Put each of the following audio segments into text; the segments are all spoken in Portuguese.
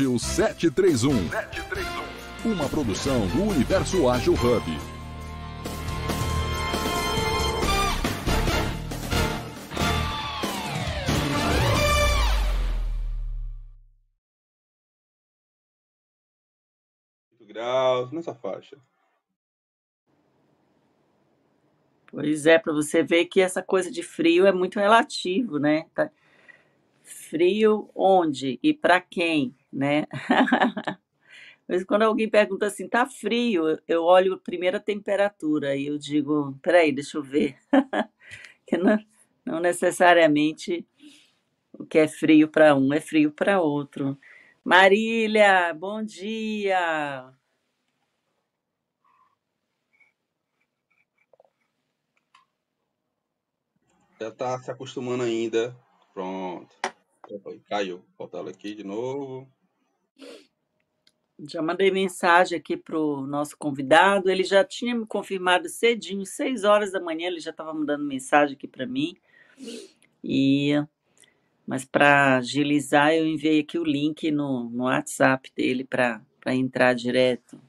Ágil 731. 731. Uma produção do Universo Ágil Hub. graus nessa faixa. Pois é, para você ver que essa coisa de frio é muito relativo, né? Tá- Frio onde e para quem, né? Mas quando alguém pergunta assim, tá frio, eu olho a primeira temperatura e eu digo, peraí, deixa eu ver. Que não, não necessariamente o que é frio para um é frio para outro. Marília, bom dia. Já tá se acostumando ainda. Pronto. Caiu. Volta ela aqui de novo. Já mandei mensagem aqui pro nosso convidado. Ele já tinha me confirmado cedinho, seis horas da manhã, ele já estava mandando mensagem aqui para mim. E mas para agilizar, eu enviei aqui o link no, no WhatsApp dele para entrar direto.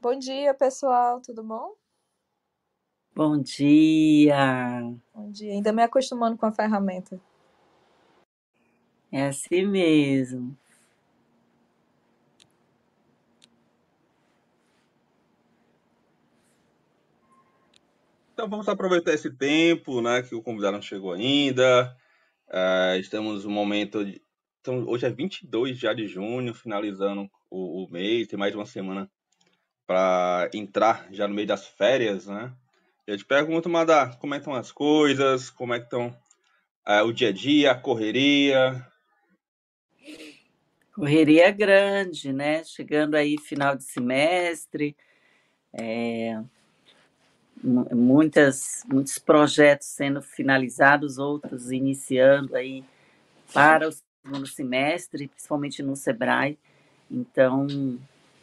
Bom dia, pessoal, tudo bom? Bom dia. Bom dia. Ainda me acostumando com a ferramenta. É assim mesmo. Então vamos aproveitar esse tempo, né, que o convidado não chegou ainda. É, estamos no momento de, então, hoje é 22 já de junho, finalizando o, o mês, tem mais uma semana para entrar já no meio das férias, né? Eu te pergunto, Madá, como é estão as coisas? Como é que estão é, o dia a dia, a correria? Correria grande, né? Chegando aí final de semestre, é, muitas, muitos projetos sendo finalizados, outros iniciando aí para o segundo semestre, principalmente no Sebrae. Então,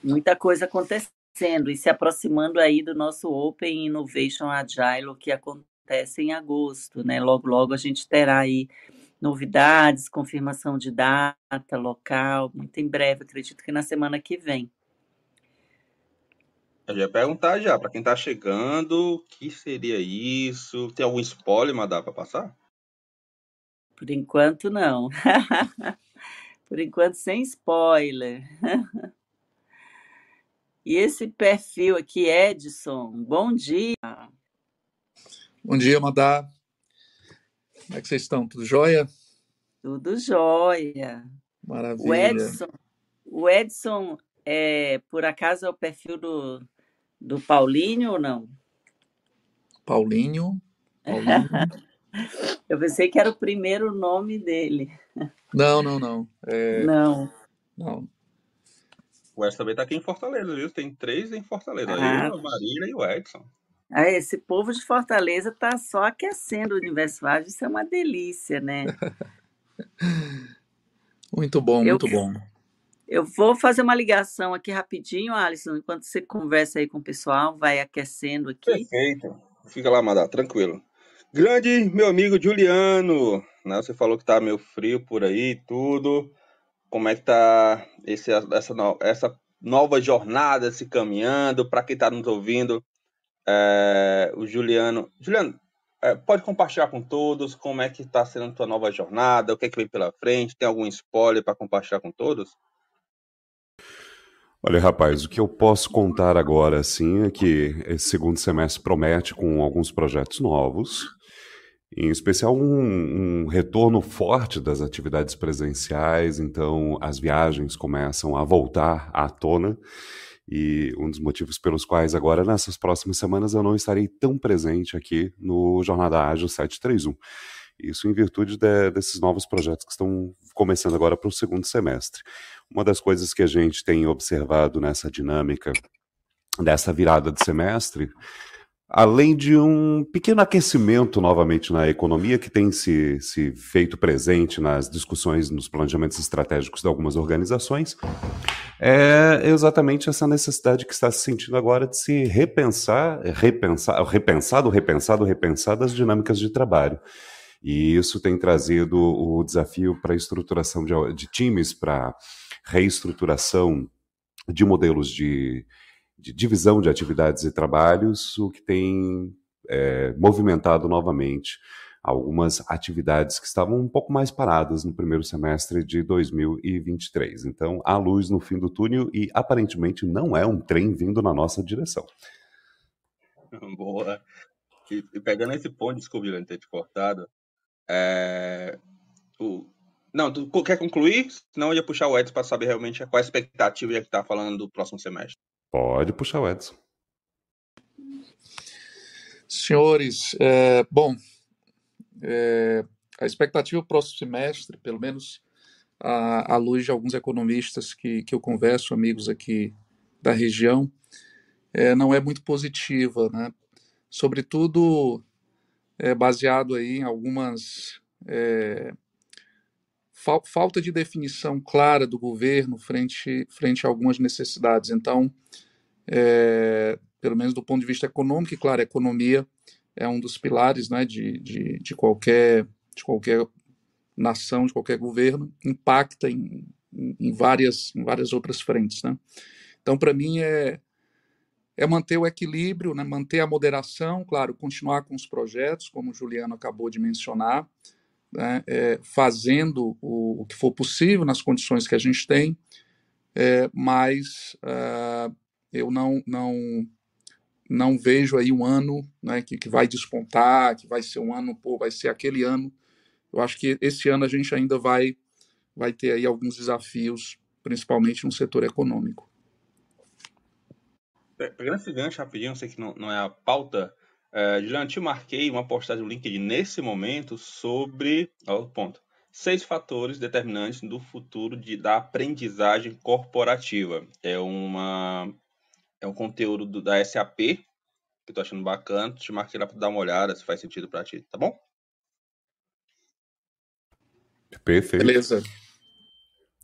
muita coisa acontecendo e se aproximando aí do nosso Open Innovation Agile, que acontece em agosto, né? Logo, logo a gente terá aí novidades, confirmação de data, local, muito em breve, acredito que na semana que vem. Eu já ia perguntar já, para quem está chegando, o que seria isso? Tem algum spoiler, Madá, para passar? Por enquanto, não. Por enquanto, sem spoiler. E esse perfil aqui, Edson, bom dia. Bom dia, Madá. Como é que vocês estão? Tudo jóia? Tudo jóia. O Maravilha. Edson, o Edson é, por acaso, é o perfil do, do Paulinho ou não? Paulinho. Paulinho. Eu pensei que era o primeiro nome dele. Não, não, não. É, Não. não. O Edson também está aqui em Fortaleza, viu? Tem três em Fortaleza. Ah. Eu, a Marília e o Edson. Ah, esse povo de Fortaleza tá só aquecendo o universo ágil, isso é uma delícia, né? Muito bom, Eu- muito bom. Eu vou fazer uma ligação aqui rapidinho, Alisson, enquanto você conversa aí com o pessoal, vai aquecendo aqui. Perfeito. Fica lá, Madá, tranquilo. Grande meu amigo Juliano, né? Você falou que tá meio frio por aí tudo. Como é que tá esse, essa, essa nova jornada se caminhando? Para quem tá nos ouvindo, é, o Juliano. Juliano, é, pode compartilhar com todos como é que tá sendo a tua nova jornada, o que é que vem pela frente? Tem algum spoiler para compartilhar com todos? Olha, rapaz, o que eu posso contar agora, assim, é que esse segundo semestre promete com alguns projetos novos, em especial um, um retorno forte das atividades presenciais, então as viagens começam a voltar à tona, e um dos motivos pelos quais agora, nessas próximas semanas, eu não estarei tão presente aqui no Jornada Ágil 731. Isso em virtude de- desses novos projetos que estão começando agora para o segundo semestre. Uma das coisas que a gente tem observado nessa dinâmica dessa virada de semestre, além de um pequeno aquecimento novamente na economia que tem se, se feito presente nas discussões, nos planejamentos estratégicos de algumas organizações, é exatamente essa necessidade que está se sentindo agora de se repensar, repensar, repensado, repensado, repensar das dinâmicas de trabalho. E isso tem trazido o desafio para a estruturação de, de times, para reestruturação de modelos de, de divisão de atividades e trabalhos, o que tem é, movimentado novamente algumas atividades que estavam um pouco mais paradas no primeiro semestre de 2023. Então, há luz no fim do túnel e aparentemente não é um trem vindo na nossa direção. Boa. E, e pegando esse ponto, desculpe, Juliano, ter te cortado. É, o, não, tu quer concluir? Senão eu ia puxar o Edson para saber realmente qual a expectativa já que está falando do próximo semestre. Pode puxar o Edson. Senhores, é, bom, é, a expectativa para o próximo semestre, pelo menos à, à, luz de alguns economistas que, que eu converso, amigos aqui da região, é, não é muito positiva, né? Sobretudo é, baseado aí em algumas é, fal falta de definição clara do governo frente frente a algumas necessidades. Então, é, pelo menos do ponto de vista econômico, e claro, a economia é um dos pilares né, de, de, de, qualquer, de qualquer nação, de qualquer governo, impacta em, em, várias, em várias outras frentes. Né? Então, para mim, é, é manter o equilíbrio, né, manter a moderação, claro, continuar com os projetos, como o Juliano acabou de mencionar, né, é, fazendo o, o, que for possível nas condições que a gente tem, é, mas uh, eu não, não não vejo aí um ano né, que, que vai despontar, que vai ser um ano, pô, vai ser aquele ano. Eu acho que esse ano a gente ainda vai, vai ter aí alguns desafios, principalmente no setor econômico. Pegando esse gancho rapidinho, sei que não, não é a pauta, é, Juliano, te marquei uma postagem no LinkedIn nesse momento sobre, ó, ponto, seis fatores determinantes do futuro de, da aprendizagem corporativa. É uma é um conteúdo do, da SAP, que eu tô achando bacana. Te marquei lá para dar uma olhada se faz sentido para ti, tá bom? Perfeito. Beleza.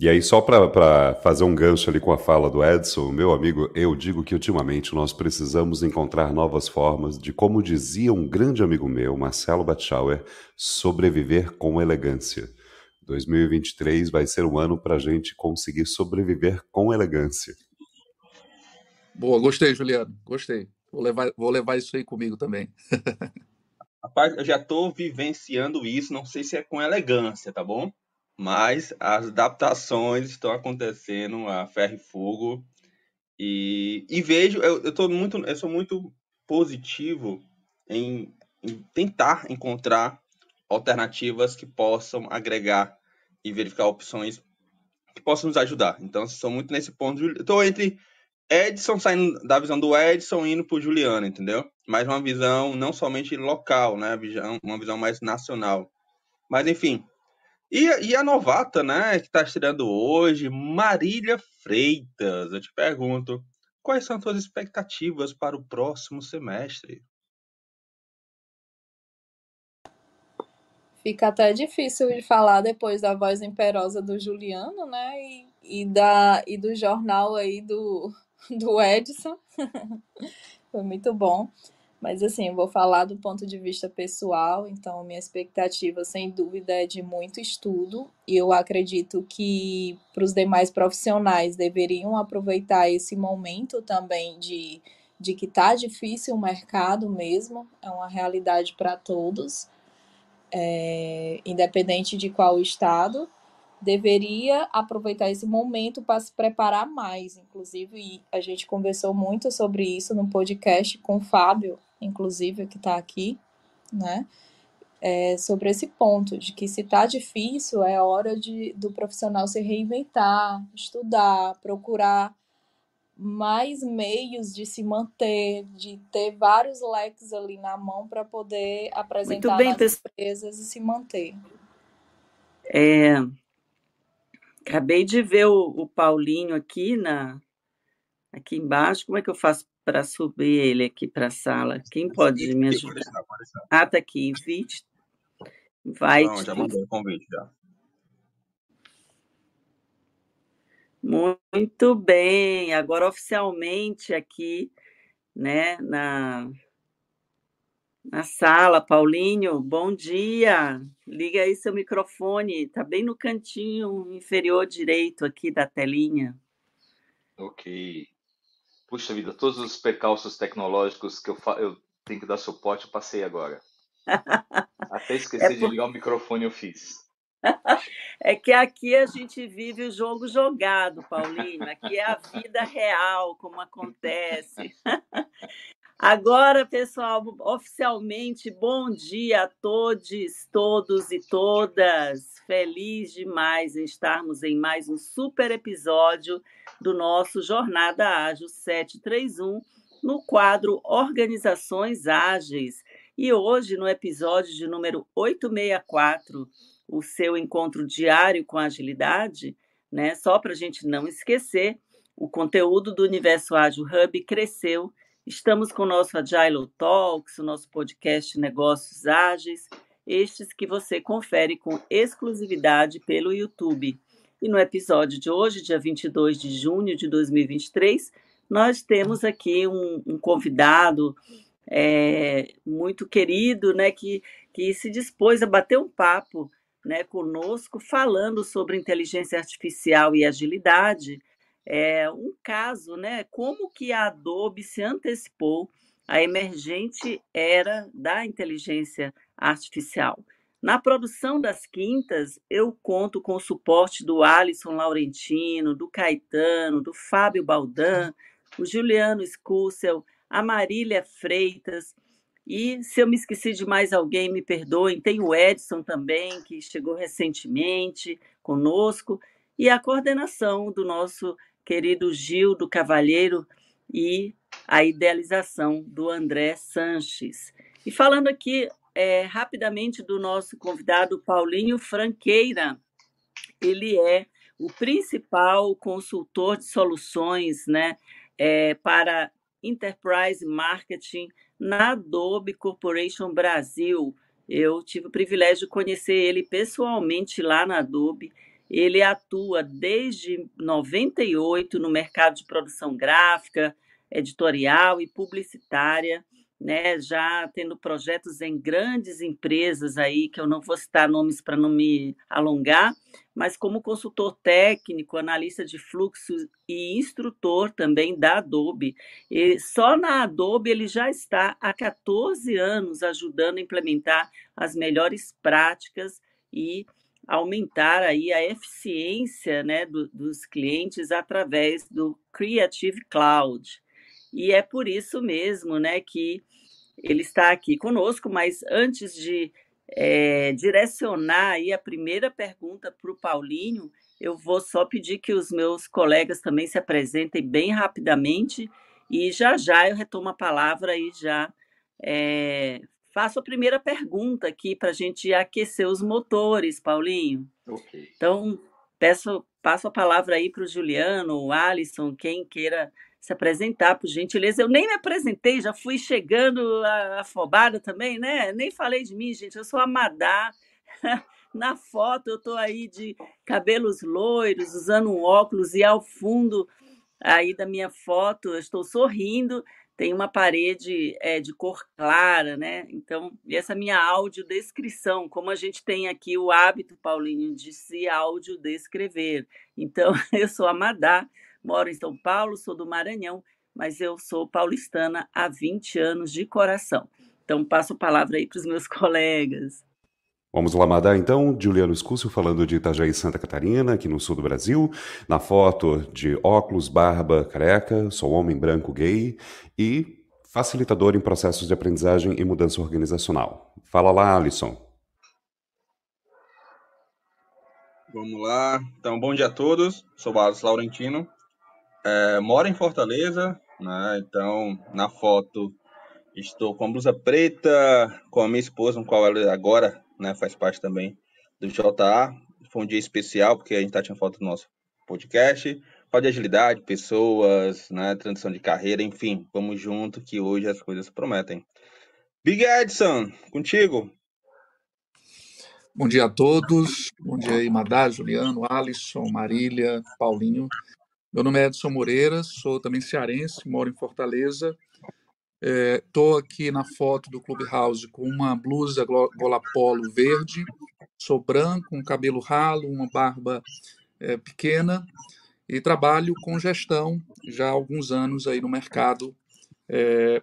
E aí, só para fazer um gancho ali com a fala do Edson, meu amigo, eu digo que ultimamente nós precisamos encontrar novas formas de, como dizia um grande amigo meu, Marcelo Batschauer, sobreviver com elegância. 2023 vai ser um ano para a gente conseguir sobreviver com elegância. Boa, gostei, Juliano. Gostei. Vou levar, vou levar isso aí comigo também. Rapaz, eu já estou vivenciando isso, não sei se é com elegância, tá bom? Mas as adaptações estão acontecendo a ferro e fogo. E, e vejo, eu, eu, muito, eu sou muito positivo em, em tentar encontrar alternativas que possam agregar e verificar opções que possam nos ajudar. Então, sou muito nesse ponto. Estou entre Edson saindo da visão do Edson indo pro Juliano, entendeu? Mais uma visão não somente local, né? Uma visão mais nacional. Mas enfim. E, e a novata, né, que está estreando hoje, Marília Freitas. Eu te pergunto, quais são as suas expectativas para o próximo semestre? Fica até difícil de falar depois da voz imperosa do Juliano, né? E, e, da, e do jornal aí do, do Edson. Foi muito bom. Mas assim, eu vou falar do ponto de vista pessoal, então minha expectativa, sem dúvida, é de muito estudo, e eu acredito que para os demais profissionais deveriam aproveitar esse momento também de, de que tá difícil o mercado mesmo, é uma realidade para todos, é, independente de qual estado deveria aproveitar esse momento para se preparar mais, inclusive. A gente conversou muito sobre isso no podcast com o Fábio, inclusive que está aqui, né? É, sobre esse ponto de que se está difícil é hora de, do profissional se reinventar, estudar, procurar mais meios de se manter, de ter vários leques ali na mão para poder apresentar bem, nas empresas e se manter. É, Acabei de ver o, o Paulinho aqui na aqui embaixo. Como é que eu faço para subir ele aqui para a sala? Quem pode me ajudar? Ah, tá aqui, invite. Vai. Não, já mandou o convite já. Muito bem. Agora oficialmente aqui, né, na Na sala, Paulinho, bom dia. Liga aí seu microfone, tá bem no cantinho inferior direito aqui da telinha. Ok. Puxa vida, todos os percalços tecnológicos que eu, eu tenho que dar suporte, eu passei agora. Até esqueci é por... de ligar o microfone, eu fiz. É que aqui a gente vive o jogo jogado, Paulinho. Aqui é a vida real, como acontece. Agora, pessoal, oficialmente, bom dia a todos, todos e todas. Feliz demais em estarmos em mais um super episódio do nosso Jornada Ágil 731, no quadro Organizações Ágeis. E hoje, no episódio de número 864, o seu encontro diário com agilidade, né? Só para a gente não esquecer, o conteúdo do Universo Ágil Hub cresceu Estamos com o nosso Agile Talks, o nosso podcast Negócios Ágeis, estes que você confere com exclusividade pelo YouTube. E no episódio de hoje, dia 22 de junho de 2023, nós temos aqui um, um convidado é, muito querido, né, que, que se dispôs a bater um papo né, conosco, falando sobre inteligência artificial e agilidade é, um caso, né? Como que a Adobe se antecipou à emergente era da inteligência artificial. Na produção das quintas, eu conto com o suporte do Alisson Laurentino, do Caetano, do Fábio Baldan, o Juliano Scussel, a Marília Freitas. E se eu me esqueci de mais alguém, me perdoem. Tem o Edson também, que chegou recentemente conosco, e a coordenação do nosso querido Gil do Cavalheiro e a idealização do André Sanches. E falando aqui é, rapidamente do nosso convidado Paulinho Franqueira, ele é o principal consultor de soluções né, é, para Enterprise Marketing na Adobe Corporation Brasil. Eu tive o privilégio de conhecer ele pessoalmente lá na Adobe ele atua desde 98 no mercado de produção gráfica, editorial e publicitária, né, já tendo projetos em grandes empresas aí, que eu não vou citar nomes para não me alongar, mas como consultor técnico, analista de fluxo e instrutor também da Adobe. E só na Adobe ele já está há 14 anos ajudando a implementar as melhores práticas e aumentar aí a eficiência né, do, dos clientes através do Creative Cloud. E é por isso mesmo né, que ele está aqui conosco, mas antes de é, direcionar aí a primeira pergunta para o Paulinho, eu vou só pedir que os meus colegas também se apresentem bem rapidamente e já já eu retomo a palavra e já é, faço a primeira pergunta aqui para a gente aquecer os motores, Paulinho. Ok. Então, peço, passo a palavra aí para o Juliano, o Alisson, quem queira se apresentar, por gentileza. Eu nem me apresentei, já fui chegando afobada também, né? Nem falei de mim, gente. Eu sou a Madá. Na foto eu estou aí de cabelos loiros, usando um óculos, e ao fundo aí da minha foto eu estou sorrindo tem uma parede é, de cor clara, né? Então, essa minha audiodescrição, como a gente tem aqui o hábito, Paulinho, de se audiodescrever. Então, eu sou a Madá, moro em São Paulo, sou do Maranhão, mas eu sou paulistana há 20 anos de coração. Então, passo a palavra aí para os meus colegas. Vamos lá, Madá, então. Juliano Escúcio falando de Itajaí, Santa Catarina, aqui no sul do Brasil. Na foto de óculos, barba, careca, sou homem branco gay e facilitador em processos de aprendizagem e mudança organizacional. Fala lá, Alisson. Vamos lá. Então, bom dia a todos. Sou o Alisson Laurentino. É, moro em Fortaleza, né? Então, na foto estou com a blusa preta, com a minha esposa, com qual ela agora né, faz parte também do JA. Foi um dia especial, porque a gente está tirando foto do nosso podcast. Fala de agilidade, pessoas, né, transição de carreira, enfim, vamos junto que hoje as coisas prometem. Big Edson, contigo. Bom dia a todos. Bom dia aí, Madá, Juliano, Alisson, Marília, Paulinho. Meu nome é Edson Moreira, sou também cearense, moro em Fortaleza. Estou é, aqui na foto do Clubhouse com uma blusa gola polo verde, sou branco, um cabelo ralo, uma barba é, pequena e trabalho com gestão já há alguns anos aí no mercado, é,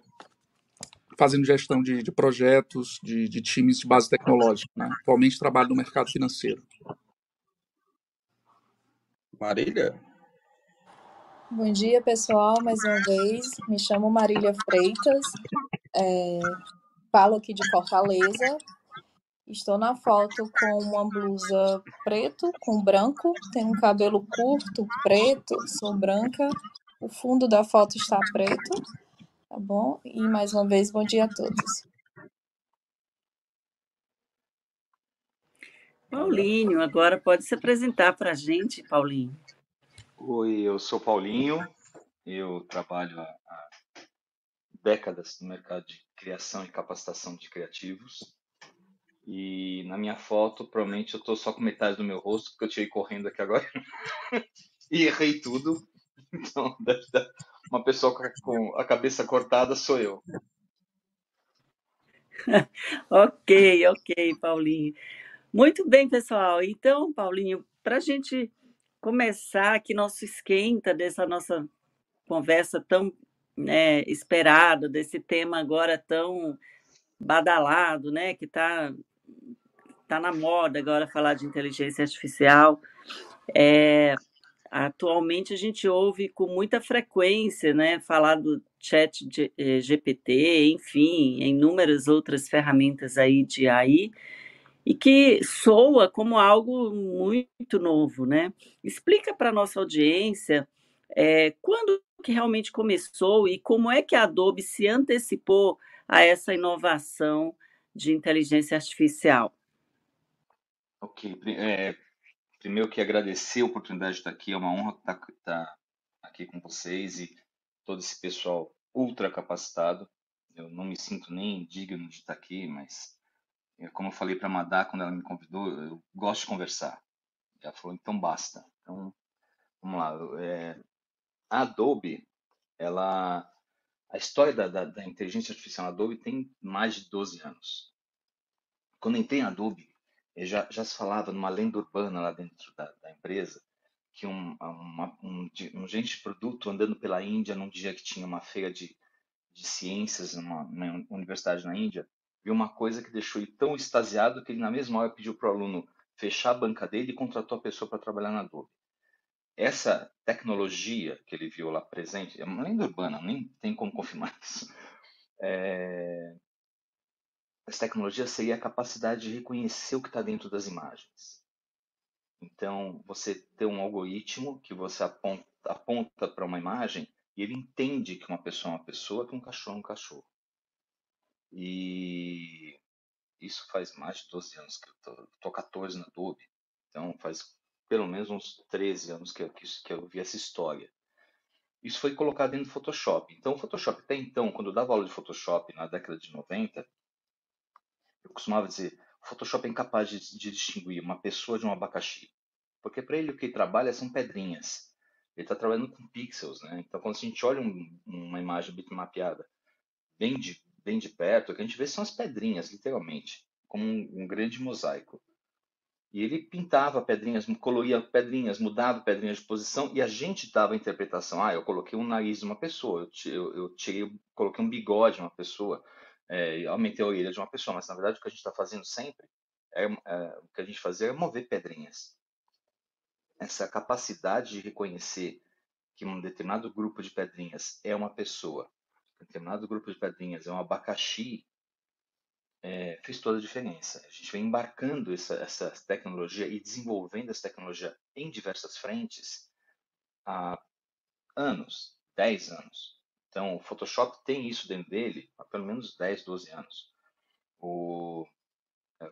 fazendo gestão de, de projetos, de, de, times de base tecnológica. Né? Atualmente trabalho no mercado financeiro. Marília? Bom dia, pessoal, mais uma vez. Me chamo Marília Freitas, é, falo aqui de Fortaleza. Estou na foto com uma blusa preto com branco, tenho um cabelo curto, preto, sou branca. O fundo da foto está preto, tá bom? E mais uma vez, bom dia a todos. Paulinho, agora pode se apresentar para a gente, Paulinho. Oi, eu sou Paulinho, eu trabalho há, décadas no mercado de criação e capacitação de criativos. E na minha foto, provavelmente eu estou só com metade do meu rosto, porque eu tirei correndo aqui agora. e errei tudo. Então, uma pessoa com a cabeça cortada sou eu. ok, ok, Paulinho. Muito bem, pessoal. Então, Paulinho, para a gente começar aqui nosso esquenta dessa nossa conversa tão né, esperada, desse tema agora tão badalado, né, que está tá na moda agora falar de inteligência artificial. É, atualmente a gente ouve com muita frequência, né, falar do chat GPT, eh, enfim, inúmeras outras ferramentas aí de AI, e que soa como algo muito novo, né? Explica para nossa audiência é, quando que realmente começou e como é que a Adobe se antecipou a essa inovação de inteligência artificial. Ok, é, primeiro que agradecer a oportunidade de estar aqui, é uma honra estar, estar aqui com vocês e todo esse pessoal ultra capacitado. Eu não me sinto nem digno de estar aqui, mas como eu falei para Madá quando ela me convidou, eu gosto de conversar. Ela falou, então basta. Então, vamos lá. É, a Adobe, ela, a história da, da, da, inteligência artificial na Adobe tem mais de 12 anos. Quando entrei em Adobe, já, já se falava numa lenda urbana lá dentro da, da empresa, que um, uma, um, um gente de produto andando pela Índia num dia que tinha uma feira de, de ciências numa, numa universidade na Índia, viu uma coisa que deixou ele tão extasiado que ele, na mesma hora, pediu para o aluno fechar a banca dele e contratou a pessoa para trabalhar na Adobe. Essa tecnologia que ele viu lá presente, é uma lenda urbana, nem tem como confirmar isso. É... Essa tecnologia seria a capacidade de reconhecer o que está dentro das imagens. Então, você tem um algoritmo que você aponta, aponta para uma imagem e ele entende que uma pessoa é uma pessoa, que um cachorro é um cachorro. E isso faz mais de 12 anos que eu tô, tô 14 na Adobe. Então faz pelo menos uns 13 anos que eu, que, que eu vi essa história. Isso foi colocado dentro do Photoshop. Então o Photoshop, até então, quando eu dava aula de Photoshop na década de 90, eu costumava dizer, o Photoshop é incapaz de, de distinguir uma pessoa de um abacaxi. Porque para ele o que ele trabalha são pedrinhas. Ele está trabalhando com pixels, né? Então quando a gente olha um, uma imagem bitmapeada bem de bem de perto, o que a gente vê são as pedrinhas, literalmente, como um, um grande mosaico. E ele pintava pedrinhas, coloria pedrinhas, mudava pedrinhas de posição e a gente dava a interpretação. Ah, eu coloquei um nariz de uma pessoa, eu, eu, tirei, coloquei um bigode de uma pessoa, é, aumentei a orelha de uma pessoa. Mas na verdade o que a gente está fazendo sempre, é, é, o que a gente fazia é mover pedrinhas. Essa capacidade de reconhecer que um determinado grupo de pedrinhas é uma pessoa determinado grupo de pedrinhas é um abacaxi, é, fez toda a diferença. A gente vem embarcando essa, essa tecnologia e desenvolvendo essa tecnologia em diversas frentes há anos, 10 anos. Então, o Photoshop tem isso dentro dele há pelo menos 10, 12 anos. O,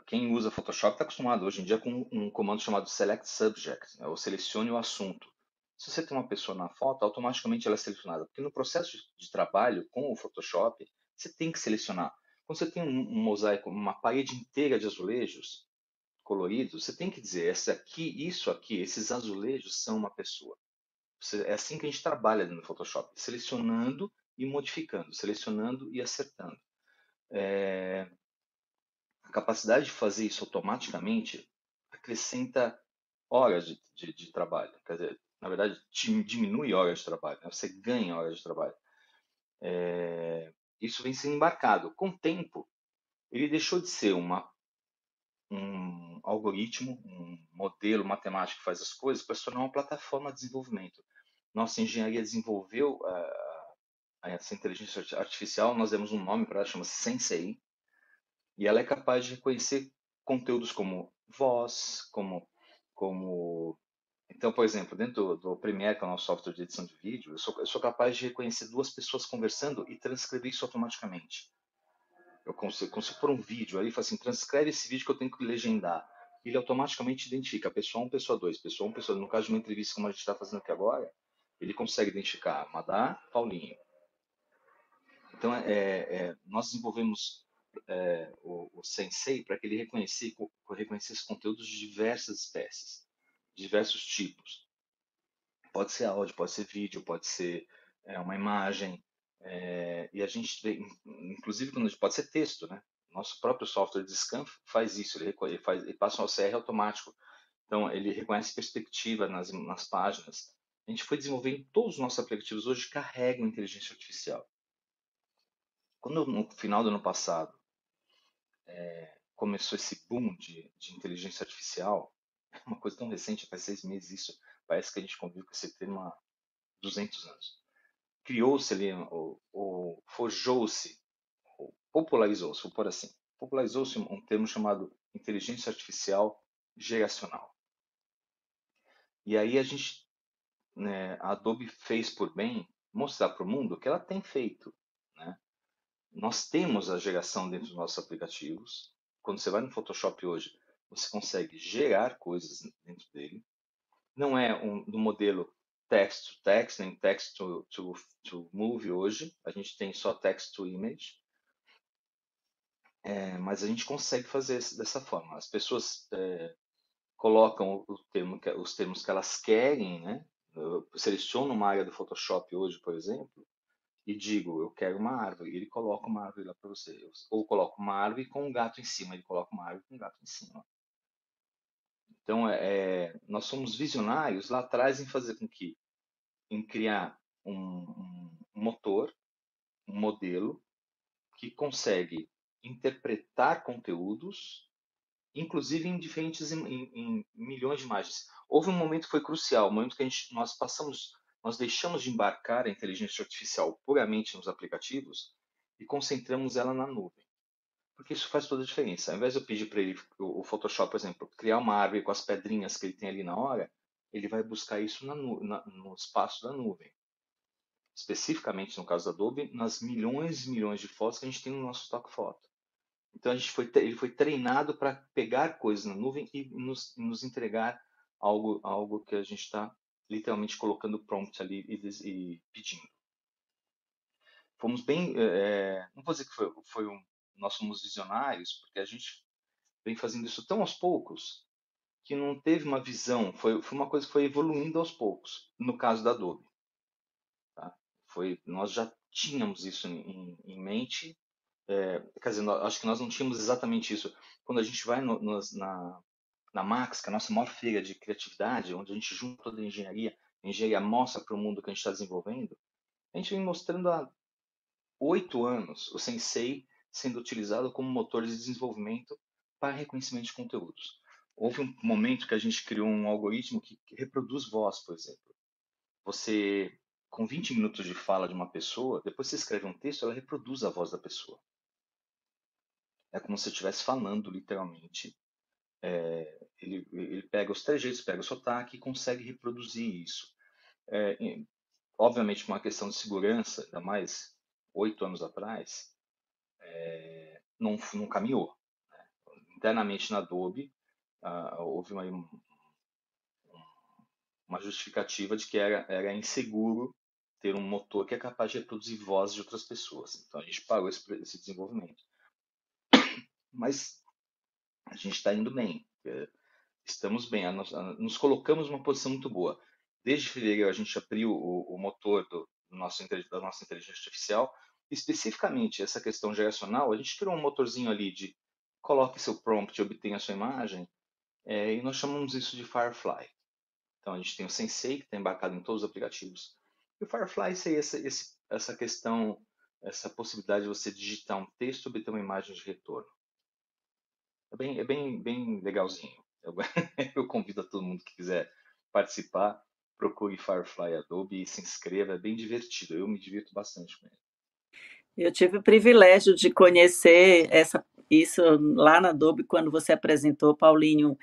quem usa Photoshop está acostumado hoje em dia com um comando chamado Select Subject, né, ou selecione o assunto. Se você tem uma pessoa na foto, automaticamente ela é selecionada. Porque no processo de trabalho com o Photoshop, você tem que selecionar. Quando você tem um, mosaico, uma parede inteira de azulejos coloridos, você tem que dizer, essa aqui, isso aqui, esses azulejos são uma pessoa. É assim que a gente trabalha no Photoshop, selecionando e modificando, selecionando e acertando. É, a capacidade de fazer isso automaticamente acrescenta horas de, de, de trabalho. Quer dizer, na verdade, diminui horas de trabalho, né? você ganha horas de trabalho. É, isso vem sendo embarcado. Com o tempo, ele deixou de ser uma, um algoritmo, um modelo matemático que faz as coisas, para se tornar uma plataforma de desenvolvimento. Nossa engenharia desenvolveu uh, essa inteligência artificial, nós demos um nome para ela, chama Sensei, e ela é capaz de reconhecer conteúdos como voz, como, como então, por exemplo, dentro do, do Premiere, que é o nosso software de edição de vídeo, eu sou, eu sou capaz de reconhecer duas pessoas conversando e transcrever isso automaticamente. Eu consigo, consigo pôr um vídeo ali e falar assim, transcreve esse vídeo que eu tenho que legendar. Ele automaticamente identifica pessoa 1, pessoa 2, pessoa 1, pessoa 2. No caso de uma entrevista como a gente está fazendo aqui agora, ele consegue identificar Madá, Paulinho. Então, é, é, nós desenvolvemos é, o, o, Sensei para que ele reconhecesse, reconhecesse conteúdos de diversas espécies diversos tipos. Pode ser áudio, pode ser vídeo, pode ser é, uma imagem. É, e a gente, inclusive, quando pode ser texto, né? Nosso próprio software de scan faz isso, ele, ele, faz, ele passa um OCR automático. Então, ele reconhece perspectiva nas, nas páginas. A gente foi desenvolvendo, todos os nossos aplicativos hoje carregam inteligência artificial. Quando no final do ano passado é, começou esse boom de, de inteligência artificial, uma coisa tão recente, faz seis meses isso, parece que a gente convive com esse tema há 200 anos. Criou-se ali, ou, ou forjou-se, ou popularizou-se, vou pôr assim, popularizou-se um termo chamado inteligência artificial geracional. E aí a gente, né, a Adobe fez por bem mostrar para o mundo que ela tem feito. Né? Nós temos a geração dentro dos nossos aplicativos. Quando você vai no Photoshop hoje, você consegue gerar coisas dentro dele. Não é um, do modelo text to text, nem text to, to, to hoje. A gente tem só text to image. É, mas a gente consegue fazer dessa forma. As pessoas é, colocam o termo, os termos que elas querem, né? Eu seleciono uma área do Photoshop hoje, por exemplo, e digo, eu quero uma árvore, ele coloca uma árvore lá para você. Ou coloco uma árvore com um gato em cima, ele coloca uma árvore com um gato em cima. Então, é, é, nós somos visionários lá atrás em fazer com que, em criar um, um motor, um modelo que consegue interpretar conteúdos, inclusive em diferentes, em, em, milhões de imagens. Houve um momento que foi crucial, um momento que a gente, nós passamos, nós deixamos de embarcar a inteligência artificial puramente nos aplicativos e concentramos ela na nuvem. Porque isso faz toda a diferença. Ao invés de eu pedir para ele, o Photoshop, por exemplo, criar uma árvore com as pedrinhas que ele tem ali na hora, ele vai buscar isso na, na, no espaço da nuvem. Especificamente, no caso da Adobe, nas milhões e milhões de fotos que a gente tem no nosso stock foto. Então, a gente foi, ele foi treinado para pegar coisas na nuvem e nos, nos entregar algo, algo que a gente está literalmente colocando prompt ali e, e pedindo. Fomos bem, é, não vou dizer que foi, foi um, nós somos visionários, porque a gente vem fazendo isso tão aos poucos que não teve uma visão, foi, foi uma coisa que foi evoluindo aos poucos, no caso da Adobe. Tá? Foi, nós já tínhamos isso em, em mente, é, quer dizer, nós, acho que nós não tínhamos exatamente isso. Quando a gente vai no, no, na, na Max, que é a nossa maior feira de criatividade, onde a gente junta toda a engenharia, a engenharia mostra para o mundo que a gente está desenvolvendo, a gente vem mostrando há oito anos o Sensei sendo utilizado como motor de desenvolvimento para reconhecimento de conteúdos. Houve um momento que a gente criou um algoritmo que reproduz voz, por exemplo. Você, com 20 minutos de fala de uma pessoa, depois você escreve um texto, ela reproduz a voz da pessoa. É como se você estivesse falando, literalmente. É, ele, ele pega os trejeitos, pega o sotaque e consegue reproduzir isso. É, obviamente, uma questão de segurança, ainda mais oito anos atrás, é, não, não caminhou. Né? Internamente na Adobe, uh, houve uma, uma justificativa de que era, era inseguro ter um motor que é capaz de reproduzir vozes de outras pessoas. Então a gente parou esse, esse desenvolvimento. Mas a gente está indo bem. Estamos bem. Nos, nos colocamos numa posição muito boa. Desde fevereiro a gente abriu o, o motor do, nosso, da nossa inteligência artificial. Especificamente, essa questão geracional, a gente criou um motorzinho ali de coloque seu prompt e obtenha sua imagem, é, e nós chamamos isso de Firefly. Então, a gente tem o Sensei, que está embarcado em todos os aplicativos. E o Firefly seria essa, essa questão, essa possibilidade de você digitar um texto e obter uma imagem de retorno. É bem, é bem, bem legalzinho. Eu, eu convido a todo mundo que quiser participar, procure Firefly Adobe e se inscreva, é bem divertido. Eu me divirto bastante com ele. Eu tive o privilégio de conhecer essa, isso lá na Adobe quando você apresentou, Paulinho,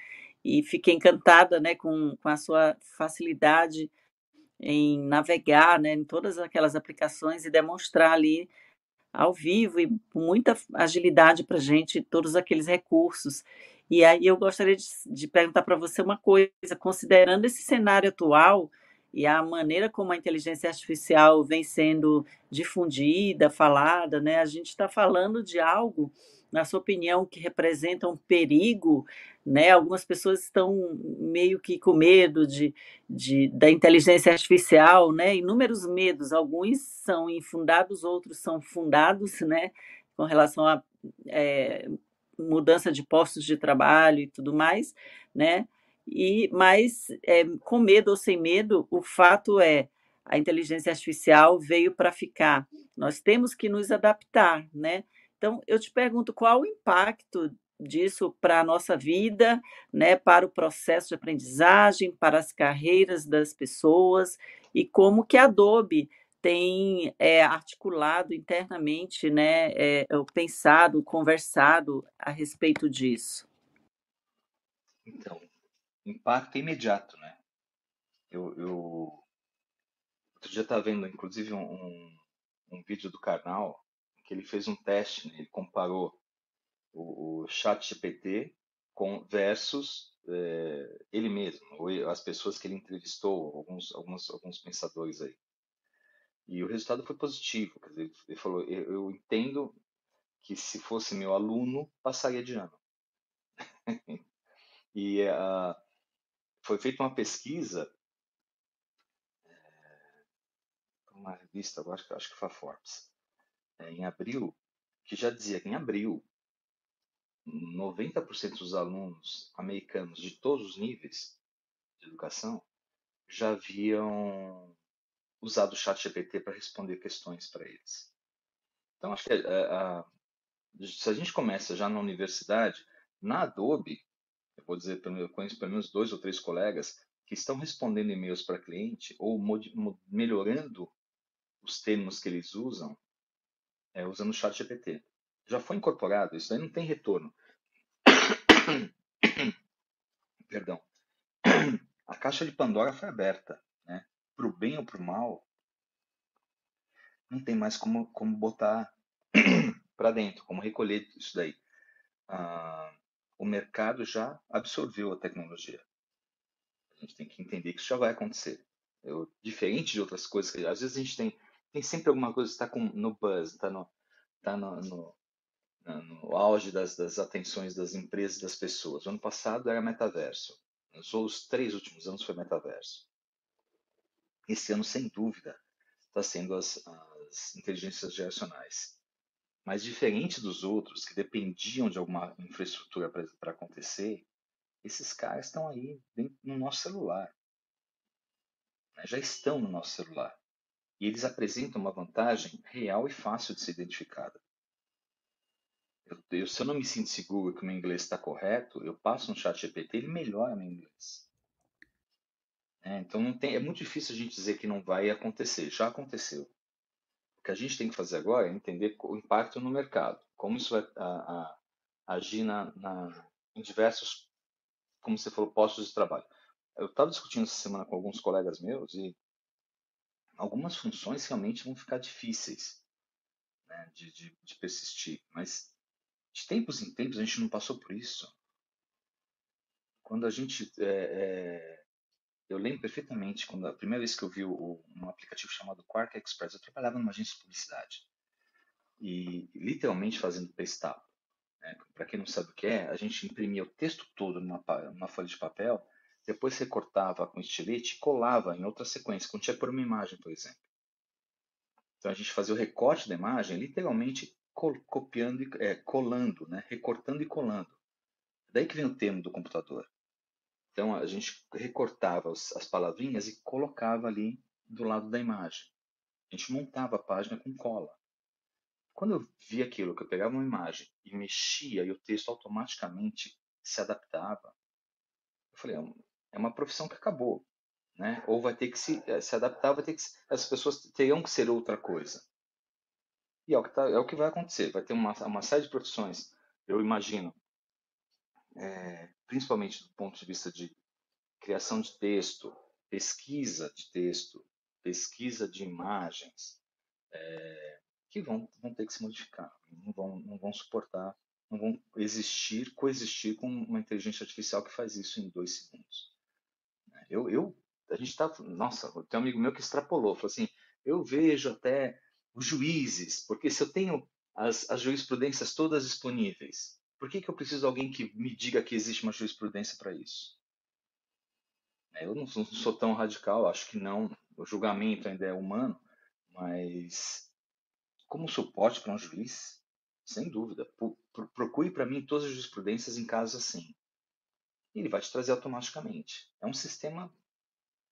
e fiquei encantada né, com, com a sua facilidade em navegar né, em todas aquelas aplicações e demonstrar ali ao vivo e com muita agilidade para gente todos aqueles recursos. E aí eu gostaria de, de perguntar para você uma coisa, considerando esse cenário atual e a maneira como a inteligência artificial vem sendo difundida, falada, né? A gente está falando de algo, na sua opinião, que representa um perigo né? Algumas pessoas estão meio que com medo de, de, da inteligência artificial, né? Inúmeros medos, alguns são infundados, outros são fundados, né? Com relação a é, mudança de postos de trabalho e tudo mais, né? E mas é, com medo ou sem medo, o fato é a inteligência artificial veio para ficar. Nós temos que nos adaptar, né? Então eu te pergunto qual o impacto disso para a nossa vida, né, para o processo de aprendizagem, para as carreiras das pessoas e como que a Adobe tem é, articulado internamente, né, é, pensado, conversado a respeito disso. Então, impacto imediato, né? Eu, eu outro dia estava vendo, inclusive, um, um, vídeo do canal que ele fez um teste, né? ele comparou o, o chat GPT com, versus é, ele mesmo, ou as pessoas que ele entrevistou, alguns, alguns, alguns pensadores aí. E o resultado foi positivo. Quer dizer, ele falou: eu, eu entendo que se fosse meu aluno, passaria de ano. e uh, foi feita uma pesquisa, é, uma revista, acho, acho que foi a Forbes, é, em abril, que já dizia que em abril 90% dos alunos americanos de todos os níveis de educação já haviam usado o chat GPT para responder questões para eles. Então, acho que a, é, a, se a gente começa já na universidade, na Adobe, vou dizer, eu conheço pelo menos dois ou três colegas que estão respondendo e-mails para cliente ou melhorando os termos que eles usam é, usando o chat GPT já foi incorporado, isso aí não tem retorno. Perdão. A caixa de Pandora foi aberta, né? Para o bem ou para o mal, não tem mais como, como botar para dentro, como recolher isso daí. Ah, o mercado já absorveu a tecnologia. A gente tem que entender que isso já vai acontecer. Eu, diferente de outras coisas, às vezes a gente tem, tem sempre alguma coisa que está no buzz, está no, tá no, no, no auge das, das atenções das empresas e das pessoas. O ano passado era metaverso. Os três últimos anos foi metaverso. Esse ano, sem dúvida, está sendo as, as inteligências geracionais. Mas diferente dos outros, que dependiam de alguma infraestrutura para acontecer, esses caras estão aí no nosso celular. Né? Já estão no nosso celular. E eles apresentam uma vantagem real e fácil de ser identificada. Eu, eu, se eu não me sinto seguro que o meu inglês está correto, eu passo no chat GPT, ele melhora meu inglês. É, então tem, é muito difícil a gente dizer que não vai acontecer. Já aconteceu. Que a gente tem que fazer agora é entender o impacto no mercado, como isso vai a, a, agir na, na, em diversos, como você falou, postos de trabalho. Eu estava discutindo essa semana com alguns colegas meus e algumas funções realmente vão ficar difíceis né, de, de, de persistir, mas de tempos em tempos a gente não passou por isso. Quando a gente. É, é, eu lembro perfeitamente quando a primeira vez que eu vi o, um aplicativo chamado Quark Express, eu trabalhava numa agência de publicidade. E literalmente fazendo paste-up. Né? Para quem não sabe o que é, a gente imprimia o texto todo numa, numa folha de papel, depois recortava com estilete e colava em outra sequência, quando tinha por uma imagem, por exemplo. Então a gente fazia o recorte da imagem, literalmente copiando e é, colando, né? recortando e colando. Daí que vem o termo do computador. Então a gente recortava as palavrinhas e colocava ali do lado da imagem. A gente montava a página com cola. Quando eu vi aquilo, que eu pegava uma imagem e mexia e o texto automaticamente se adaptava, eu falei, é, é uma profissão que acabou. Né? Ou vai ter que se, eh, se adaptar, vai ter que as pessoas teriam que ser outra coisa. E é o que, tá, é o que vai acontecer. Vai ter uma, uma série de profissões, eu imagino, é, principalmente do ponto de vista de criação de texto, pesquisa de texto, pesquisa de imagens, é, que vão, vão ter que se modificar, não vão, não vão suportar, não vão existir, coexistir com uma inteligência artificial que faz isso em dois segundos. Eu, eu a gente está. Nossa, tem um amigo meu que extrapolou, falou assim: eu vejo até os juízes, porque se eu tenho as, as jurisprudências todas disponíveis, por que, que eu preciso de alguém que me diga que existe uma jurisprudência para isso? É, eu não, não, sou tão radical, acho que não. O julgamento ainda é humano, mas como suporte para um juiz, sem dúvida. Procure para mim todas as jurisprudências em casos assim. Ele vai te trazer automaticamente. É um sistema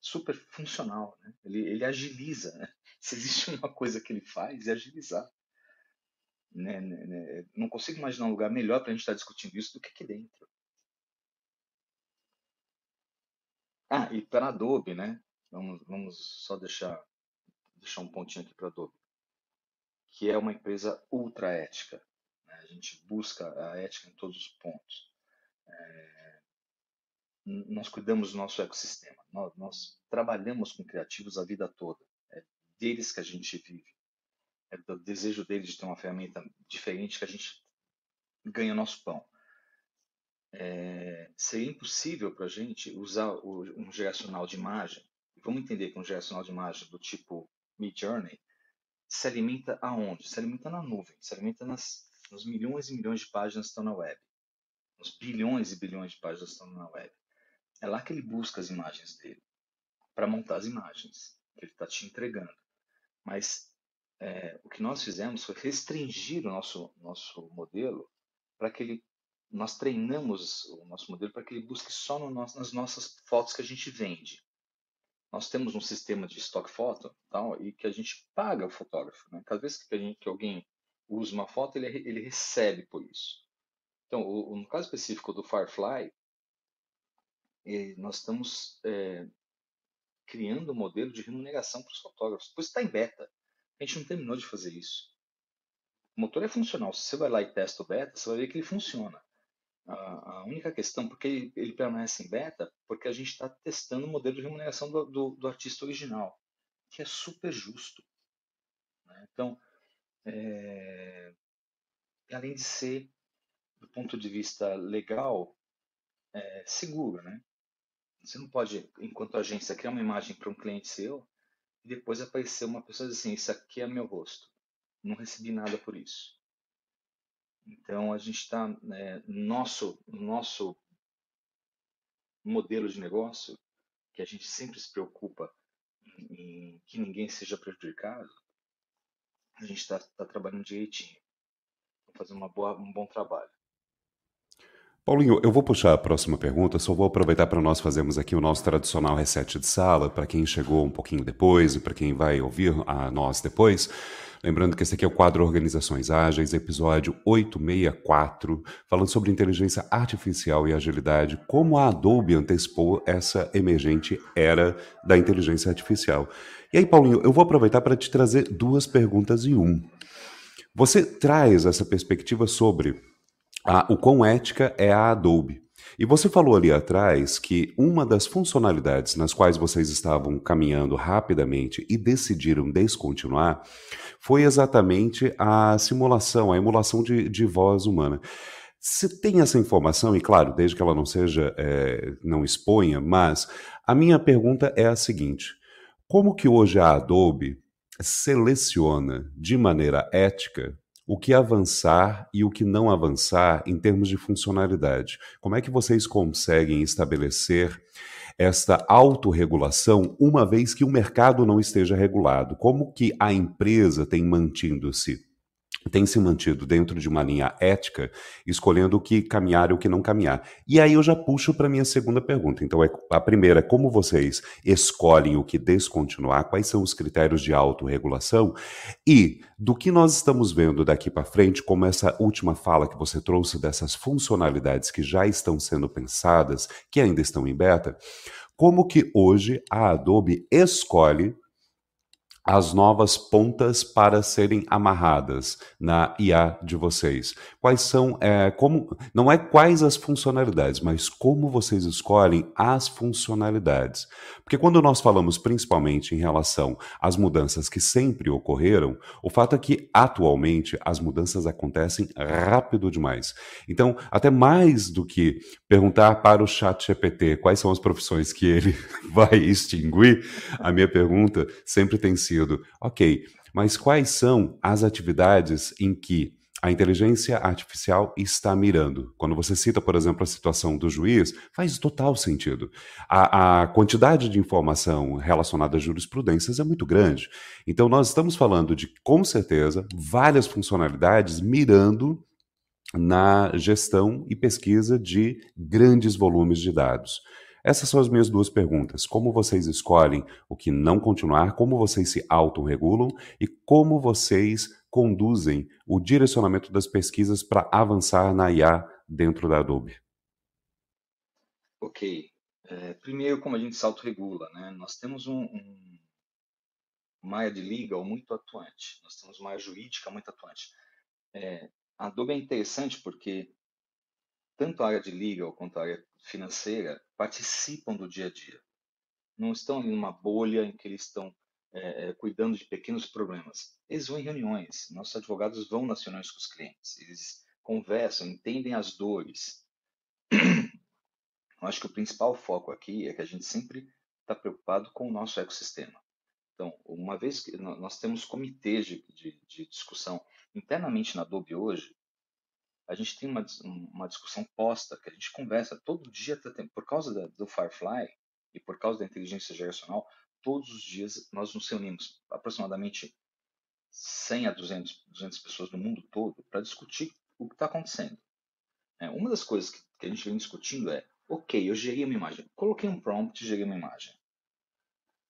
super funcional. Né? Ele, ele agiliza. Né? Se existe uma coisa que ele faz, é agilizar. Né, né, né? Não consigo imaginar um lugar melhor para a gente estar tá discutindo isso do que aqui dentro. Ah, e para Adobe, né? Vamos, vamos só deixar, deixar um pontinho aqui para Adobe, que é uma empresa ultra ética. Né? A gente busca a ética em todos os pontos. É, nós cuidamos do nosso ecossistema. Nós, nós, trabalhamos com criativos a vida toda. É deles que a gente vive. É do desejo deles de ter uma ferramenta diferente que a gente ganha nosso pão. É, seria impossível para a gente usar o, um geracional de imagem. Vamos entender que um geracional de imagem do tipo Midjourney se alimenta aonde? Se alimenta na nuvem, se alimenta nas, nos milhões e milhões de páginas que estão na web. Nos bilhões e bilhões de páginas que estão na web. É lá que ele busca as imagens dele, para montar as imagens que ele está te entregando. Mas é, o que nós fizemos foi restringir o nosso, nosso modelo para que ele. Nós treinamos o nosso modelo para que ele busque só no nosso, nas nossas fotos que a gente vende. Nós temos um sistema de stock photo tal, e que a gente paga o fotógrafo. Né? Cada vez que, gente, que alguém usa uma foto, ele, ele recebe por isso. Então, o, no caso específico do Firefly, e nós estamos é, criando um modelo de remuneração para os fotógrafos. Pois está em beta. A gente não terminou de fazer isso. O motor é funcional. Se você vai lá e testa o beta, você vai ver que ele funciona. A, única questão, porque ele, ele, permanece em beta, porque a gente está testando o modelo de remuneração do, do, do, artista original, que é super justo. Né? Então, é, além de ser, do ponto de vista legal, é, seguro, né? Você não pode, enquanto agência, criar uma imagem para um cliente seu e depois aparecer uma pessoa assim, isso aqui é meu rosto. Não recebi nada por isso. Então a gente está né, nosso nosso modelo de negócio que a gente sempre se preocupa em, em que ninguém seja prejudicado. A gente está tá trabalhando direitinho, fazer uma boa, um bom trabalho. Paulinho, eu vou puxar a próxima pergunta, só vou aproveitar para nós fazermos aqui o nosso tradicional reset de sala, para quem chegou um pouquinho depois e para quem vai ouvir a nós depois. Lembrando que esse aqui é o quadro Organizações Ágeis, episódio 864, falando sobre inteligência artificial e agilidade, como a Adobe antecipou essa emergente era da inteligência artificial. E aí, Paulinho, eu vou aproveitar para te trazer duas perguntas em um. Você traz essa perspectiva sobre a, o quão ética é a Adobe. E você falou ali atrás que uma das funcionalidades nas quais vocês estavam caminhando rapidamente e decidiram descontinuar foi exatamente a simulação, a emulação de, de voz humana. Você tem essa informação, e claro, desde que ela não seja, é, não exponha, mas a minha pergunta é a seguinte: como que hoje a Adobe seleciona de maneira ética o que avançar e o que não avançar em termos de funcionalidade. Como é que vocês conseguem estabelecer esta autorregulação, uma vez que o mercado não esteja regulado? Como que a empresa tem mantido-se? Tem se mantido dentro de uma linha ética, escolhendo o que caminhar e o que não caminhar. E aí eu já puxo para minha segunda pergunta. Então, é, a primeira é como vocês escolhem o que descontinuar, quais são os critérios de autorregulação e do que nós estamos vendo daqui para frente, como essa última fala que você trouxe dessas funcionalidades que já estão sendo pensadas, que ainda estão em beta, como que hoje a Adobe escolhe as novas pontas para serem amarradas na IA de vocês? Quais são, é, como, não é quais as funcionalidades, mas como vocês escolhem as funcionalidades? Porque quando nós falamos principalmente em relação às mudanças que sempre ocorreram, o fato é que atualmente as mudanças acontecem rápido demais. Então, até mais do que perguntar para o chat GPT quais são as profissões que ele vai extinguir, a minha pergunta sempre tem sido ok, mas quais são as atividades em que a inteligência artificial está mirando. Quando você cita, por exemplo, a situação do juiz, faz total sentido. A, a, quantidade de informação relacionada às jurisprudências é muito grande. Então, nós estamos falando de, com certeza, várias funcionalidades mirando na gestão e pesquisa de grandes volumes de dados. Essas são as minhas duas perguntas. Como vocês escolhem o que não continuar, como vocês se autorregulam e como vocês conduzem o direcionamento das pesquisas para avançar na IA dentro da Adobe? Ok. É, primeiro, como a gente se autorregula, né? Nós temos um, um, uma área de legal muito atuante, nós temos uma área jurídica muito atuante. É, a Adobe é interessante porque tanto a área de legal quanto a área financeira participam do dia a dia. Não estão ali numa bolha em que eles estão é, cuidando de pequenos problemas. Eles vão em reuniões. Nossos advogados vão nas reuniões com os clientes. Eles conversam, entendem as dores. Eu acho que o principal foco aqui é que a gente sempre está preocupado com o nosso ecossistema. Então, uma vez que nós temos comitês de, de, de discussão internamente na Adobe hoje, a gente tem uma, uma discussão posta, que a gente conversa todo dia, por causa da, do Firefly e por causa da inteligência geracional, todos os dias nós nos reunimos, aproximadamente 100 a 200, 200 pessoas no mundo todo, para discutir o que está acontecendo. É, uma das coisas que, que a gente vem discutindo é, ok, eu gerei uma imagem, coloquei um prompt e gerei uma imagem.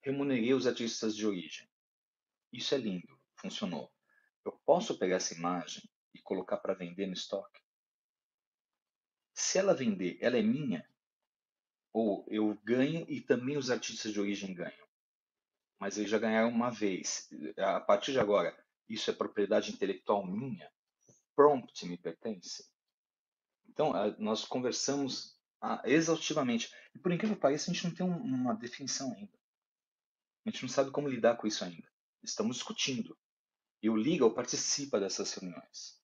Remunerei os artistas de origem. Isso é lindo, funcionou. Eu posso pegar essa imagem e colocar para vender no estoque? Se ela vender, ela é minha? Ou eu ganho e também os artistas de origem ganham? Mas eles já ganharam uma vez. A partir de agora, isso é propriedade intelectual minha? O prompt me pertence? Então, nós conversamos exaustivamente. E por incrível que pareça, a gente não tem uma definição ainda. A gente não sabe como lidar com isso ainda. Estamos discutindo. E o legal participa dessas reuniões.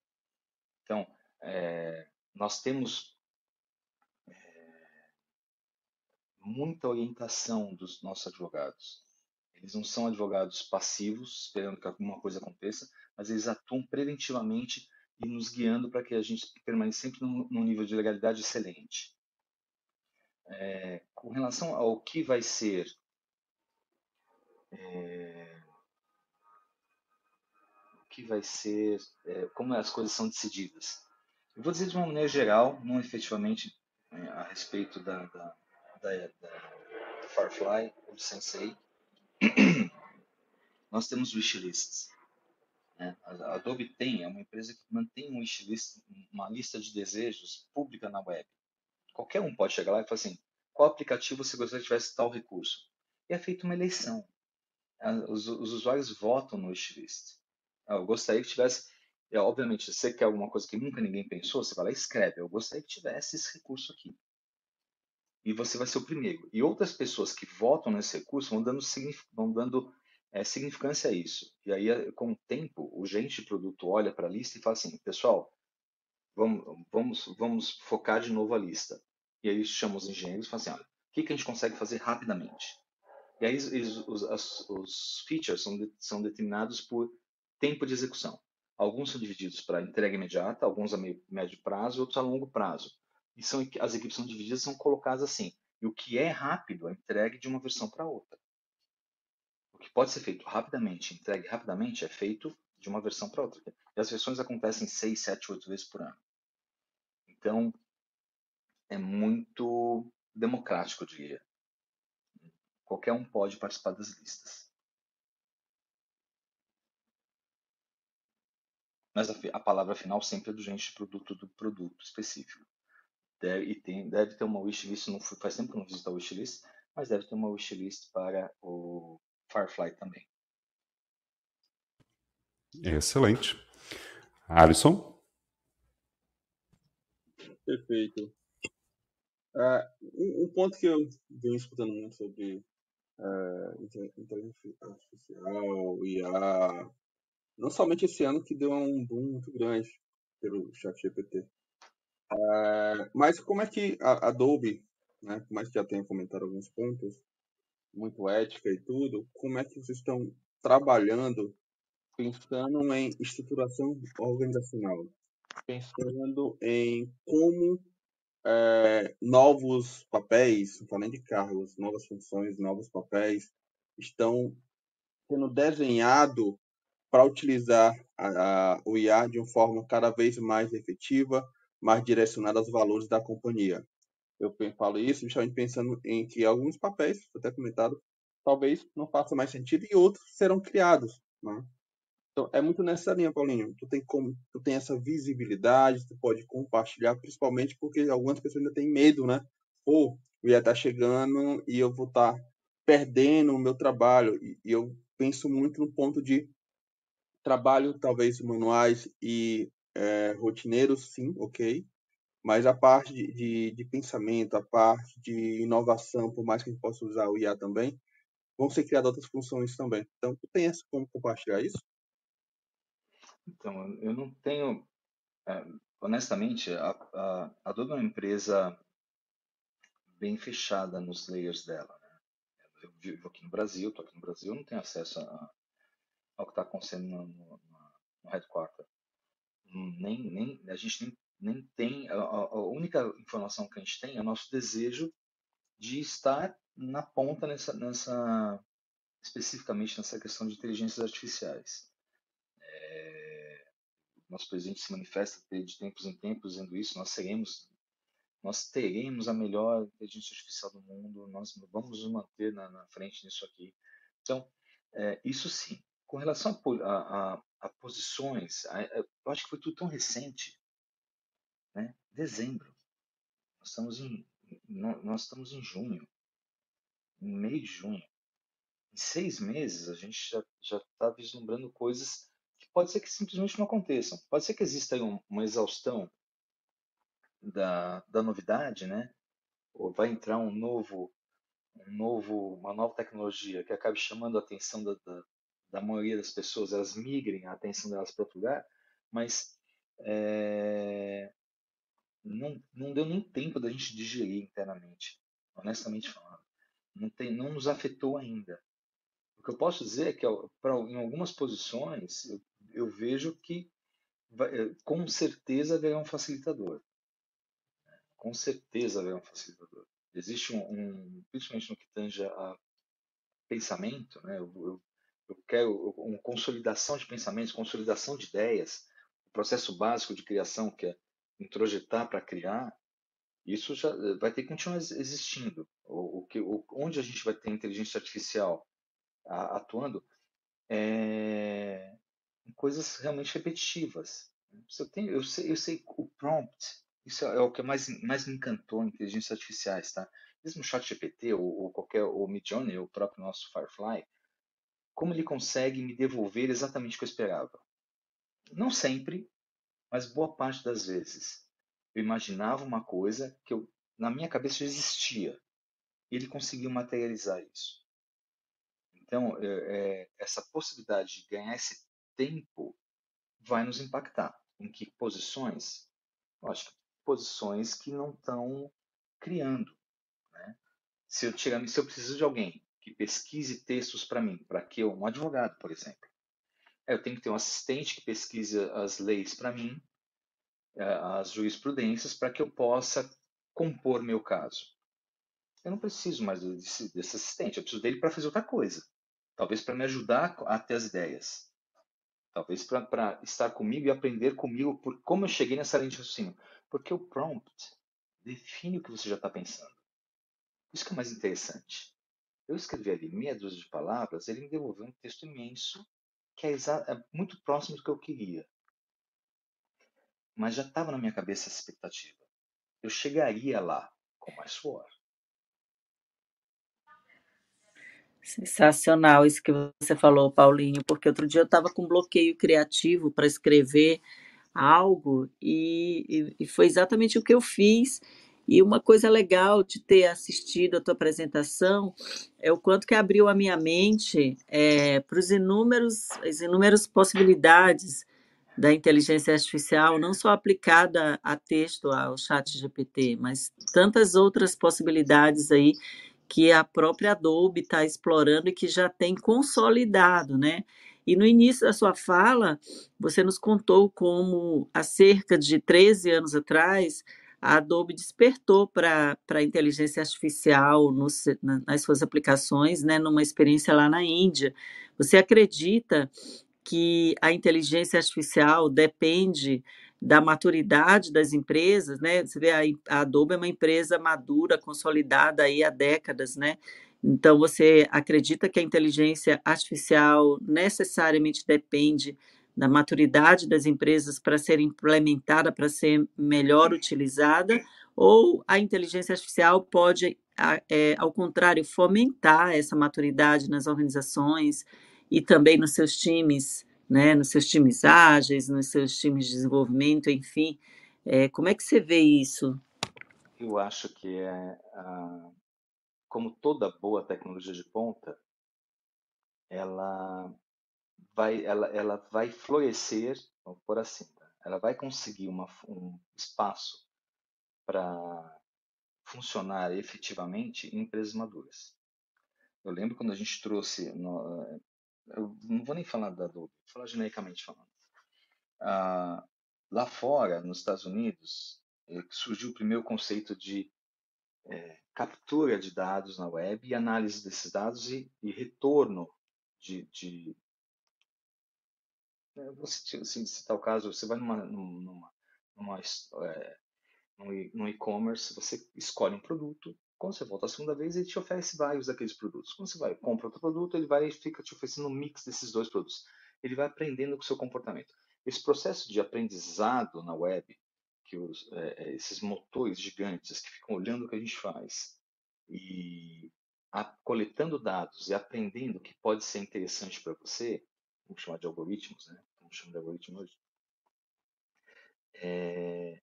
Então, é, nós temos é, muita orientação dos nossos advogados. Eles não são advogados passivos, esperando que alguma coisa aconteça, mas eles atuam preventivamente e nos guiando para que a gente permaneça sempre num, num nível de legalidade excelente. É, com relação ao que vai ser é, que vai ser, é, como as coisas são decididas. Eu vou dizer de uma maneira geral, não efetivamente é, a respeito da, da, da, da Firefly ou do Sensei. Nós temos wishlists. Né? A Adobe tem, é uma empresa que mantém um wishlist, uma lista de desejos pública na web. Qualquer um pode chegar lá e falar assim, qual aplicativo você gostaria que tivesse tal recurso? E é feita uma eleição. Os, os usuários votam no wishlist. Eu gostaria que tivesse. É, obviamente, você quer alguma coisa que nunca ninguém pensou, você vai lá e escreve. Eu gostaria que tivesse esse recurso aqui. E você vai ser o primeiro. E outras pessoas que votam nesse recurso vão dando, vão dando é, significância a isso. E aí, é, com o tempo, o gerente de produto olha para a lista e fala assim: pessoal, vamos, vamos, vamos focar de novo a lista. E aí chama os engenheiros e fala assim: olha, o que, que a gente consegue fazer rapidamente? E aí os, os, os features são, de, são determinados por tempo de execução. Alguns são divididos para entrega imediata, alguns a meio, médio prazo, outros a longo prazo. E são, as equipes são divididas, são colocadas assim. E o que é rápido é entregue de uma versão para outra. O que pode ser feito rapidamente, entregue rapidamente, é feito de uma versão para outra. E as versões acontecem 6, 7, 8 vezes por ano. Então, é muito democrático, eu diria. Qualquer um pode participar das listas. Mas a, a palavra final sempre é do gente de produto do produto específico. Deve, e tem, deve ter uma wishlist, não faz tempo que não visito a wishlist, mas deve ter uma wishlist para o Firefly também. Excelente. Alisson? Perfeito. Uh, um, ponto que eu venho escutando muito sobre uh, inteligência artificial, IA, não somente esse ano que deu um boom muito grande pelo chat GPT, uh, mas como é que a Adobe, né, por mais que já tenha comentado alguns pontos, muito ética e tudo, como é que vocês estão trabalhando pensando em estruturação organizacional, pensando em como é, novos papéis, não nem de cargos, novas funções, novos papéis, estão sendo desenhados para utilizar a, a, o IA de uma forma cada vez mais efetiva, mais direcionada aos valores da companhia. Eu falo isso justamente pensando em que alguns papéis, até comentado, talvez não façam mais sentido e outros serão criados. Né? Então, é muito nessa linha, Paulinho. Tu tem como, tu tem essa visibilidade, tu pode compartilhar, principalmente porque algumas pessoas ainda têm medo, né? Pô, o IA tá chegando e eu vou estar tá perdendo o meu trabalho. E, e eu penso muito no ponto de trabalho, talvez manuais e é, rotineiros, sim, ok. Mas a parte de, de, de, pensamento, a parte de inovação, por mais que a gente possa usar o IA também, vão ser criadas outras funções também. Então, tu tem como compartilhar isso? Então, eu não tenho. É, honestamente, a, a, a Adobe é uma empresa bem fechada nos layers dela. Né? Eu vivo aqui no Brasil, estou aqui no Brasil, não tenho acesso a, ao que está acontecendo no, no, no headquarter. Nem, nem, a gente nem, nem tem. A, a, única informação que a gente tem é o nosso desejo de estar na ponta nessa, nessa especificamente nessa questão de inteligências artificiais. É, nosso presidente se manifesta de tempos em tempos dizendo isso, nós seremos, nós teremos a melhor inteligência artificial do mundo, nós vamos nos manter na, na frente nisso aqui. Então, é, isso sim. Com relação a, a, a posições, a, eu acho que foi tudo tão recente, né? Dezembro. Nós estamos em, nós estamos em junho, em meio de junho. Em seis meses a gente já está vislumbrando coisas pode ser que simplesmente não aconteçam. Pode ser que exista um, uma exaustão da, da novidade, né? Ou vai entrar um novo, um novo, uma nova tecnologia que acabe chamando a atenção da, da, da maioria das pessoas, elas migrem a atenção delas para outro lugar, mas é, não, não deu nem tempo da gente digerir internamente, honestamente falando. Não, tem, não nos afetou ainda. O que eu posso dizer é que pra, em algumas posições eu eu vejo que vai, eh, com certeza haverá um facilitador. Com certeza haverá um facilitador. Existe um, um principalmente no que tange a pensamento, né? Eu, eu, eu quero uma consolidação de pensamentos, consolidação de ideias, o processo básico de criação que é introjetar para criar, isso já eh, vai ter que continuar existindo. O, que, onde a gente vai ter inteligência artificial atuando é, coisas realmente repetitivas. Eu, tenho, eu, sei, eu sei o prompt, isso é o que mais, mais me encantou em inteligências artificiais, tá? Mesmo o ChatGPT ou, ou qualquer, o Midjourney, o próprio nosso Firefly, como ele consegue me devolver exatamente o que eu esperava. Não sempre, mas boa parte das vezes. Eu imaginava uma coisa que eu, na minha cabeça existia. E ele conseguiu materializar isso. Então, é, é, essa possibilidade de ganhar esse tempo vai nos impactar. Em que posições? Lógico, posições que não estão criando. Né? Se, eu tirar, se eu preciso de alguém que pesquise textos para mim, para que eu, um advogado, por exemplo, eu tenho que ter um assistente que pesquise as leis para mim, é, as jurisprudências, para que eu possa compor meu caso. Eu não preciso mais desse, desse assistente, eu preciso dele para fazer outra coisa. Talvez para me ajudar a ter as ideias. Talvez para estar comigo e aprender comigo por como eu cheguei nessa linha de raciocínio. Porque o prompt define o que você já está pensando. Isso que é mais interessante. Eu escrevi ali meia dúzia de palavras, ele me devolveu um texto imenso que é, é muito próximo do que eu queria. Mas já estava na minha cabeça essa expectativa. Eu chegaria lá com mais suor. Sensacional isso que você falou, Paulinho, porque outro dia eu estava com bloqueio criativo para escrever algo e, e, e, foi exatamente o que eu fiz. E uma coisa legal de ter assistido a tua apresentação é o quanto que abriu a minha mente é, para os inúmeros, as inúmeras possibilidades da inteligência artificial, não só aplicada a texto, ao chat GPT, mas tantas outras possibilidades aí que a própria Adobe está explorando e que já tem consolidado, né? E no início da sua fala, você nos contou como, há cerca de 13 anos atrás, a Adobe despertou para a inteligência artificial nas suas aplicações, né, numa experiência lá na Índia. Você acredita que a inteligência artificial depende da maturidade das empresas, né? Você vê a Adobe é uma empresa madura, consolidada aí há décadas, né? Então você acredita que a inteligência artificial necessariamente depende da maturidade das empresas para ser implementada, para ser melhor utilizada, ou a inteligência artificial pode, é, ao contrário, fomentar essa maturidade nas organizações e também nos seus times né, nos seus times ágeis, nos seus times de desenvolvimento, enfim. É, como é que você vê isso? Eu acho que é, como toda boa tecnologia de ponta, ela vai, ela, ela vai florescer, vamos por assim, tá? ela vai conseguir uma, um espaço para funcionar efetivamente em empresas maduras. Eu lembro quando a gente trouxe no, eu não vou nem falar da Adobe, vou falar genericamente falando. Ah, lá fora, nos Estados Unidos, eh, surgiu o primeiro conceito de é, captura de dados na web e análise desses dados e, e retorno de, de é, citar, assim, citar o caso, você vai numa, numa, numa é, no e-commerce, você escolhe um produto, quando você volta a segunda vez, ele te oferece vários daqueles produtos. Quando você vai compra outro produto, ele vai fica te oferecendo um mix desses dois produtos. Ele vai aprendendo com o seu comportamento. Esse processo de aprendizado na web, que os, é, é, esses motores gigantes que ficam olhando o que a gente faz e a, coletando dados e aprendendo o que pode ser interessante para você, vamos chamar de algoritmos, né? Vamos chamar de algoritmo hoje. É,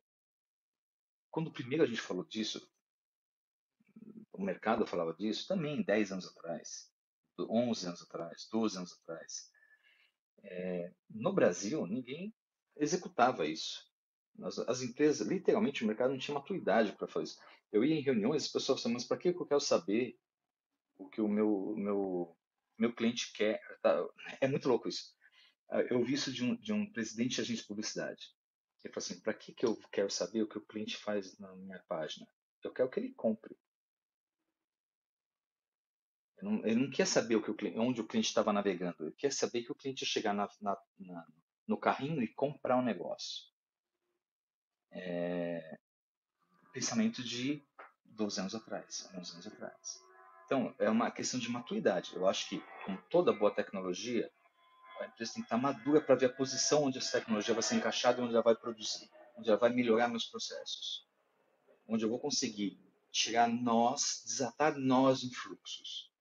quando primeiro a gente falou disso, o mercado falava disso também 10 anos atrás, 11 anos atrás, 12 anos atrás. É, no Brasil, ninguém executava isso. As, as, empresas, literalmente, o mercado não tinha maturidade para fazer isso. Eu ia em reuniões, as pessoas falavam, mas para que eu quero saber o que o meu, meu, meu cliente quer? Tá? É muito louco isso. Ah, eu vi isso de um, de um presidente de agência de publicidade. Ele falou assim, para que, que eu quero saber o que o cliente faz na minha página? Eu quero que ele compre. Ele não, não quer saber o que o onde o cliente estava navegando. Ele quer saber que o cliente ia chegar na, na, na, no carrinho e comprar um negócio. É, pensamento de 12 anos atrás, 11 anos atrás. Então, é uma questão de maturidade. Eu acho que, como toda boa tecnologia, a empresa tem que estar madura para ver a posição onde essa tecnologia vai ser encaixada onde ela vai produzir, onde ela vai melhorar meus processos, onde eu vou conseguir tirar nós, desatar nós em fluxos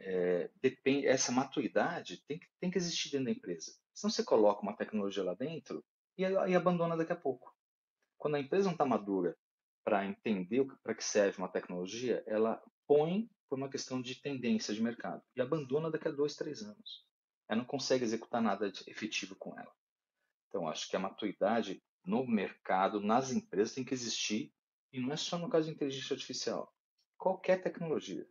é, depende, essa maturidade tem que, tem que existir dentro da empresa. Senão você coloca uma tecnologia lá dentro e, e abandona daqui a pouco. Quando a empresa não está madura para entender para que serve uma tecnologia, ela põe por uma questão de tendência de mercado e abandona daqui a dois, três anos. Ela não consegue executar nada efetivo com ela. Então, acho que a maturidade no mercado, nas empresas, tem que existir e não é só no caso de inteligência artificial. Qualquer tecnologia.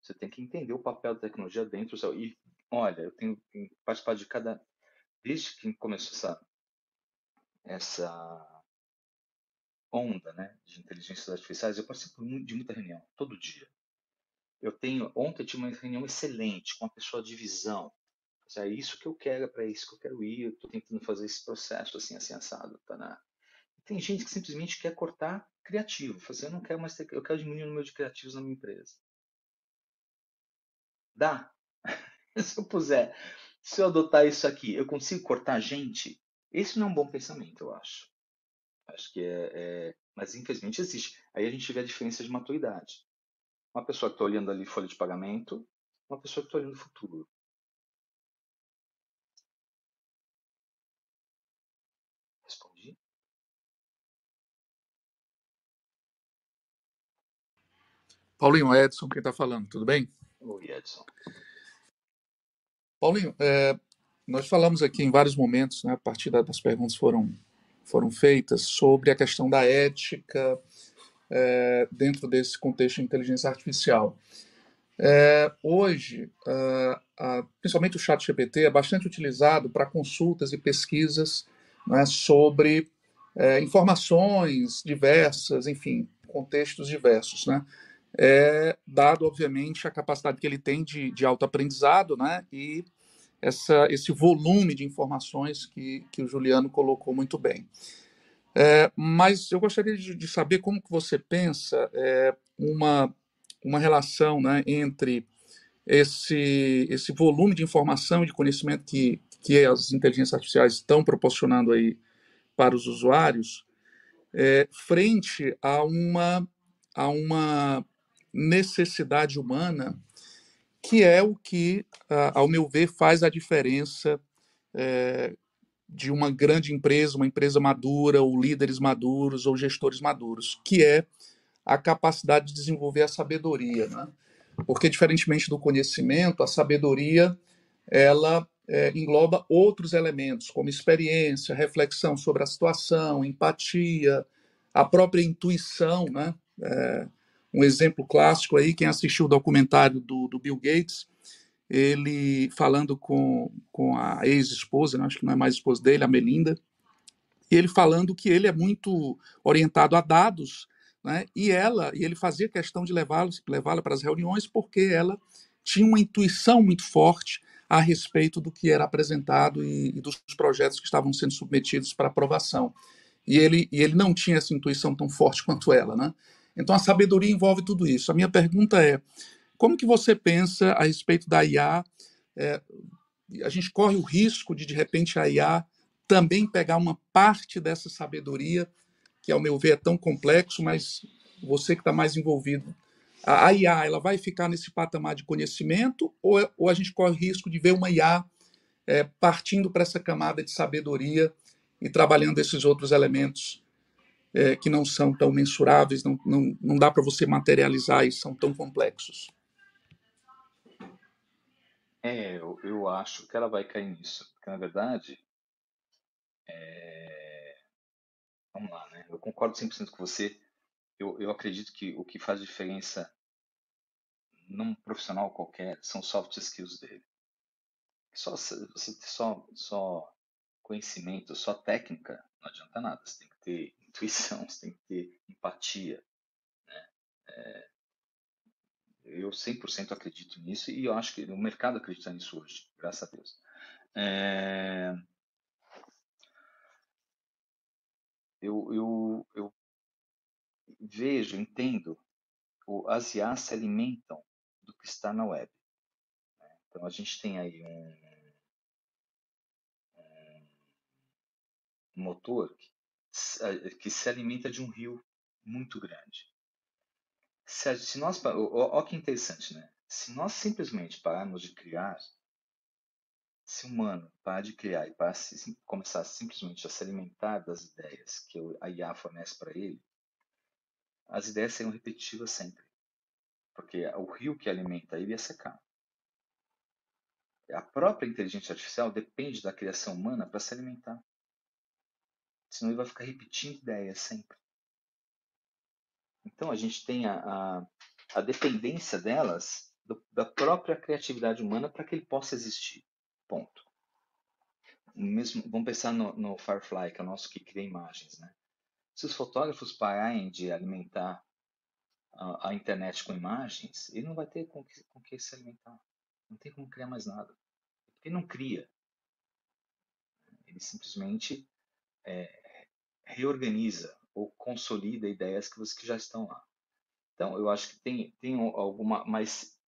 Você tem que entender o papel da tecnologia dentro do seu. E olha, eu tenho participado de cada. Desde que começou essa, essa onda né, de inteligências artificiais, eu participo de muita reunião, todo dia. Eu tenho, ontem eu tive uma reunião excelente com uma pessoa de visão. É isso que eu quero, é para isso que eu quero ir, eu estou tentando fazer esse processo assim, assim, assado. Tá na... Tem gente que simplesmente quer cortar criativo, fazer, eu não quero mais ter, eu quero diminuir o número de criativos na minha empresa. Dá. se eu puser, se eu adotar isso aqui, eu consigo cortar gente? Esse não é um bom pensamento, eu acho. Acho que é, é, Mas infelizmente existe. Aí a gente vê a diferença de maturidade. Uma pessoa que está olhando ali folha de pagamento, uma pessoa que está olhando o futuro. Paulinho, Edson, quem está falando, tudo bem? Oi, Edson. Paulinho, é, nós falamos aqui em vários momentos, né, a partir das perguntas foram, foram feitas, sobre a questão da ética é, dentro desse contexto de inteligência artificial. É, hoje, principalmente o chat GPT é bastante utilizado para consultas e pesquisas né, sobre é, informações diversas, enfim, contextos diversos, né? É, dado, obviamente, a capacidade que ele tem de, de autoaprendizado né, e essa, esse volume de informações que, que o Juliano colocou muito bem. É, mas eu gostaria de, de, saber como que você pensa é, uma, uma relação né, entre esse, esse volume de informação e de conhecimento que, que as inteligências artificiais estão proporcionando aí para os usuários, é, frente a uma, a uma necessidade humana que é o que, ao meu ver, faz a diferença é, de uma grande empresa, uma empresa madura, ou líderes maduros, ou gestores maduros, que é a capacidade de desenvolver a sabedoria. Né? Porque, diferentemente do conhecimento, a sabedoria ela é, engloba outros elementos, como experiência, reflexão sobre a situação, empatia, a própria intuição, né? É, um exemplo clássico aí, quem assistiu o documentário do, do Bill Gates, ele falando com, com a ex-esposa, né, acho que não é mais esposa dele, a Melinda, e ele falando que ele é muito orientado a dados, né, e ela, e ele fazia questão de levá-la levá para as reuniões porque ela tinha uma intuição muito forte a respeito do que era apresentado e, e dos projetos que estavam sendo submetidos para aprovação. E ele, e ele não tinha essa intuição tão forte quanto ela, né? Então a sabedoria envolve tudo isso. A minha pergunta é: como que você pensa a respeito da IA? É, a gente corre o risco de, de repente, a IA também pegar uma parte dessa sabedoria, que, ao meu ver, é tão complexo, mas você que está mais envolvido. A, IA ela vai ficar nesse patamar de conhecimento ou, é, ou a gente corre o risco de ver uma IA é, partindo para essa camada de sabedoria e trabalhando esses outros elementos é, que não são tão mensuráveis, não, não, não dá para você materializar e são tão complexos. É, eu, eu acho que ela vai cair nisso, porque na verdade, é... vamos lá, né? Eu concordo 100% com você. Eu, eu acredito que o que faz diferença num profissional qualquer são soft skills dele. Só você ter só, só conhecimento, só técnica, não adianta nada. Você tem que ter intuição, você tem que ter empatia. Né? É, eu 100% acredito nisso e eu acho que o mercado acredita nisso hoje, graças a Deus. É, eu, eu, eu vejo, entendo, as IAs se alimentam do que está na web. Né? Então a gente tem aí um, um motor que que se alimenta de um rio muito grande. Se, se nós, olha que interessante, né? Se nós simplesmente pararmos de criar, se o humano parar de criar e parar, começar simplesmente a se alimentar das ideias que a IA fornece para ele, as ideias serão repetitivas sempre. Porque o rio que alimenta ele ia secar. A própria inteligência artificial depende da criação humana para se alimentar. Senão ele vai ficar repetindo ideias sempre. Então a gente tem a, a, a dependência delas do, da própria criatividade humana para que ele possa existir. Ponto. Mesmo, vamos pensar no, no, Firefly, que é o nosso que cria imagens. Né? Se os fotógrafos pararem de alimentar a, a internet com imagens, ele não vai ter com que, com que se alimentar. Não tem como criar mais nada. Ele não cria. Ele simplesmente é, reorganiza ou consolida ideias que, que já estão lá. Então, eu acho que tem, tem alguma. Mas,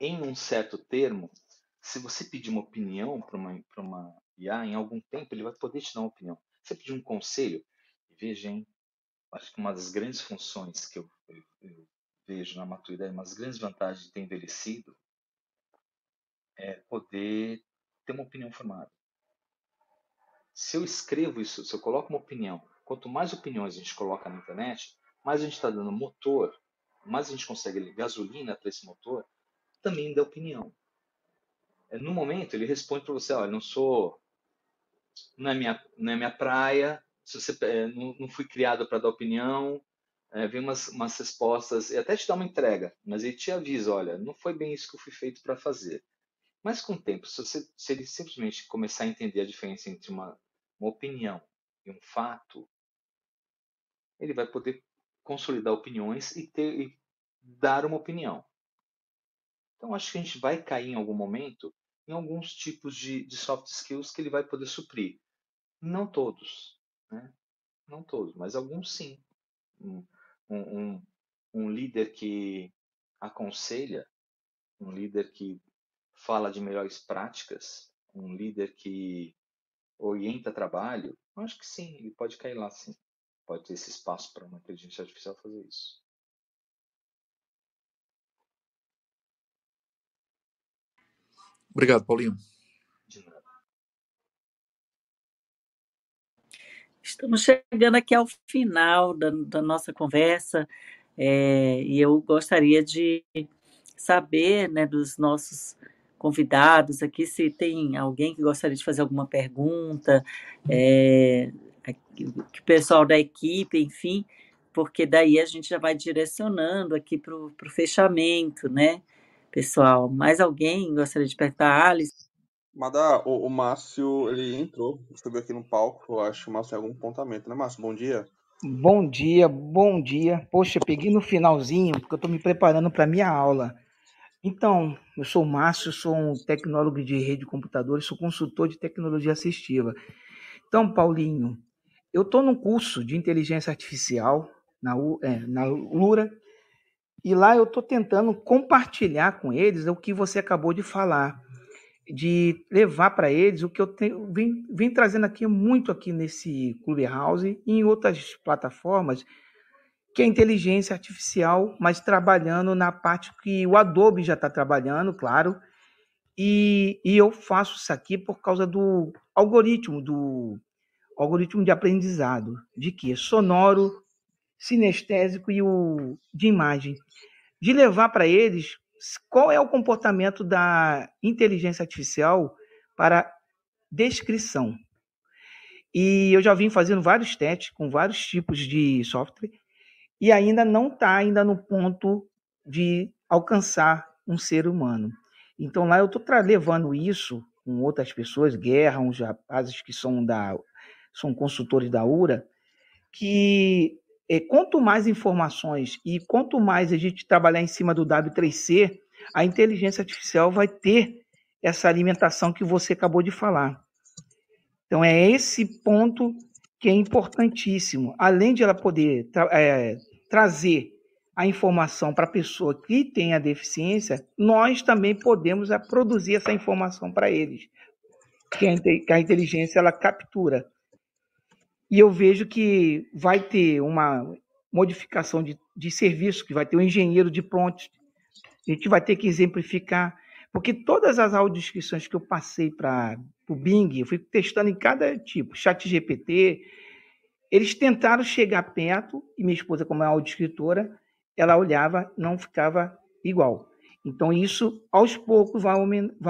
em um certo termo, se você pedir uma opinião para uma, uma IA, em algum tempo ele vai poder te dar uma opinião. Se você pedir um conselho, veja, hein, acho que uma das grandes funções que eu, eu, eu vejo na maturidade, uma das grandes vantagens de ter envelhecido, é poder ter uma opinião formada. Se eu escrevo isso, se eu coloco uma opinião, quanto mais opiniões a gente coloca na internet, mais a gente está dando motor, mais a gente consegue gasolina para esse motor, também dá opinião. É, no momento, ele responde para você: olha, não sou. Não é minha, não é minha praia, se você, é, não, não fui criado para dar opinião. É, vem umas, umas respostas, e até te dá uma entrega, mas ele te avisa: olha, não foi bem isso que eu fui feito para fazer. Mas com o tempo, se, você, se ele simplesmente começar a entender a diferença entre uma, uma opinião e um fato, ele vai poder consolidar opiniões e, ter, e dar uma opinião. Então, acho que a gente vai cair em algum momento em alguns tipos de, de soft skills que ele vai poder suprir. Não todos, né? Não todos, mas alguns sim. Um, um, um líder que aconselha, um líder que fala de melhores práticas, um líder que orienta trabalho, eu acho que sim, ele pode cair lá sim. Pode ter esse espaço para uma inteligência artificial fazer isso. Obrigado, Paulinho. Estamos chegando aqui ao final da, da nossa conversa é, e eu gostaria de saber né, dos nossos convidados aqui se tem alguém que gostaria de fazer alguma pergunta, é, que o pessoal da equipe, enfim, porque daí a gente já vai direcionando aqui para o fechamento, né? pessoal. Mais alguém gostaria de perguntar? Alice? Madá, o, o Márcio, ele entrou, subiu aqui no palco, eu acho que o Márcio tem algum apontamento, né, Márcio? Bom dia. Bom dia, bom dia. Poxa, peguei no finalzinho, porque eu estou me preparando para a minha aula. Então, eu sou o Márcio, sou um tecnólogo de rede de computadores, sou consultor de tecnologia assistiva. Então, Paulinho, eu estou num curso de inteligência artificial na, é, na Lura, e lá eu estou tentando compartilhar com eles o que você acabou de falar, de levar para eles o que eu tenho, vim, vim, trazendo aqui muito aqui nesse Clubhouse e em outras plataformas, que é inteligência artificial, mas trabalhando na parte que o Adobe já está trabalhando, claro, e, e eu faço isso aqui por causa do algoritmo, do algoritmo de aprendizado, de que? Sonoro, sinestésico e o de imagem, de levar para eles qual é o comportamento da inteligência artificial para descrição. E eu já vim fazendo vários testes com vários tipos de software e ainda não está ainda no ponto de alcançar um ser humano. Então lá eu estou levando isso com outras pessoas, Guerra, uns rapazes que são da são consultores da URA, que é, quanto mais informações e quanto mais a gente trabalhar em cima do W3C, a inteligência artificial vai ter essa alimentação que você acabou de falar. Então, é esse ponto que é importantíssimo. Além de ela poder é, trazer a informação para a pessoa que tem a deficiência, nós também podemos é, produzir essa informação para eles, que a, que a inteligência ela captura. E eu vejo que vai ter uma modificação de, de serviço, que vai ter um engenheiro de pronto. A gente vai ter que exemplificar, porque todas as audiodescrições que eu passei para o Bing, eu fui testando em cada tipo, chat GPT, eles tentaram chegar perto, e minha esposa, como é audiodescritora, ela olhava, não ficava igual. Então, isso, aos poucos, vai,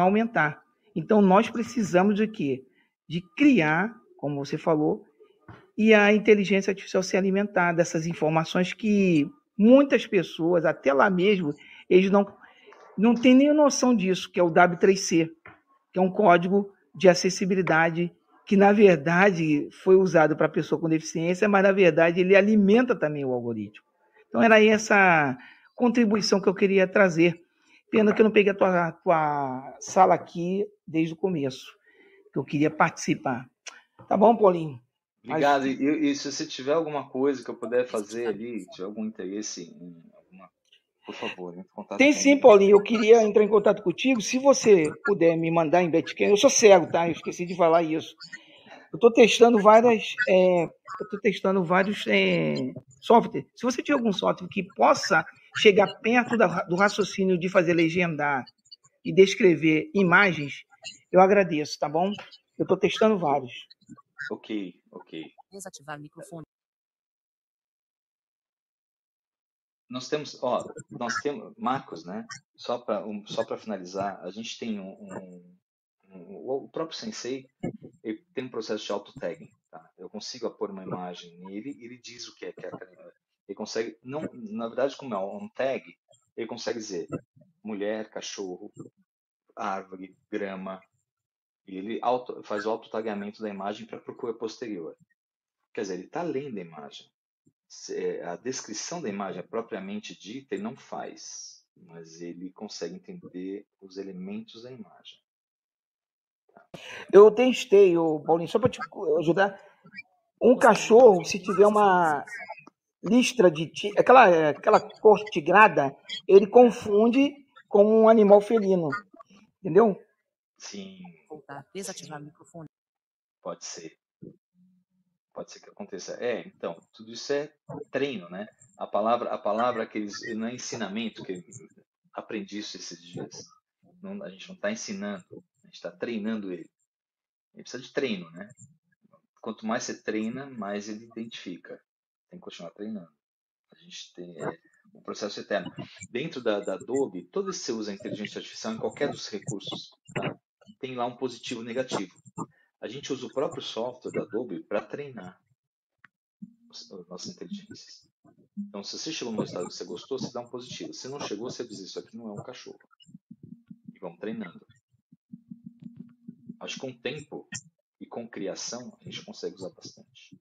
aumentar. Então, nós precisamos de quê? De criar, como você falou, e a inteligência artificial se alimentar dessas informações que muitas pessoas, até lá mesmo, eles não, não têm nem noção disso, que é o W3C, que é um código de acessibilidade que na verdade foi usado para pessoa com deficiência, mas na verdade ele alimenta também o algoritmo. Então era essa contribuição que eu queria trazer. Pena que eu não peguei a tua, tua sala aqui desde o começo, que eu queria participar. Tá bom, Paulinho? Obrigado. Mas... E, e, se você tiver alguma coisa que eu puder fazer ali, tiver algum interesse em por favor, entre em contato. Tem sim, Paulinho. Eu queria entrar em contato contigo. Se você puder me mandar em Betcam, eu sou cego, tá? Eu esqueci de falar isso. Eu estou testando várias, é, eu estou testando vários é, softwares. Se você tiver algum software que possa chegar perto da, do raciocínio de fazer legendar e descrever imagens, eu agradeço, tá bom? Eu estou testando vários. Ok, ok. Desativar microfone. Nós temos, ó, nós temos, Marcos, né? Só para um, só para finalizar, a gente tem um, um, um, o próprio Sensei ele tem um processo de auto-tagging. Tá? Eu consigo pôr uma imagem nele, ele diz o que é que é ele consegue, não, na verdade, como é um tag, ele consegue dizer mulher, cachorro, árvore, grama, e ele auto, faz o autotagamento da imagem para procura posterior. Quer dizer, ele está lendo a imagem. É, a descrição da imagem propriamente dita ele não faz, mas ele consegue entender os elementos da imagem. Eu testei, o Paulinho, só para te ajudar. Um cachorro, se tiver uma listra de aquela aquela cor tigrada, ele confunde como um animal felino, entendeu? Sim. Voltar, desativar o microfone. Pode ser. Pode ser que aconteça. É, então, tudo isso é treino, né? A palavra, a palavra que eles, não é ensinamento, que aprendi isso esses dias. Não, a gente não está ensinando, a gente está treinando ele. Ele precisa de treino, né? Quanto mais você treina, mais ele identifica. Tem que continuar treinando. A gente tem é, o processo eterno. Dentro da, da Adobe, toda vez que você usa inteligência artificial em qualquer dos recursos, tá? tem lá um positivo e negativo. A gente usa o próprio software da Adobe para treinar as nossas inteligências. Então, se você chegou no estado que você gostou, você dá um positivo. Se não chegou, você diz: Isso aqui não é um cachorro. E vamos treinando. Acho que com tempo e com criação, a gente consegue usar bastante.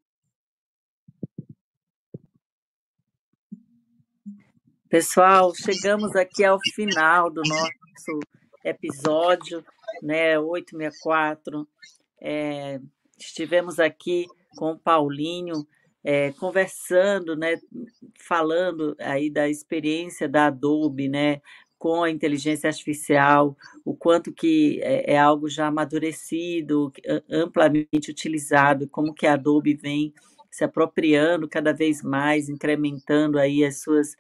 Pessoal, chegamos aqui ao final do nosso episódio, né, 864. É, estivemos aqui com o Paulinho, é, conversando, né, falando aí da experiência da Adobe, né, com a inteligência artificial, o quanto que é, é algo já amadurecido, amplamente utilizado, como que a Adobe vem se apropriando cada vez mais, incrementando aí as suas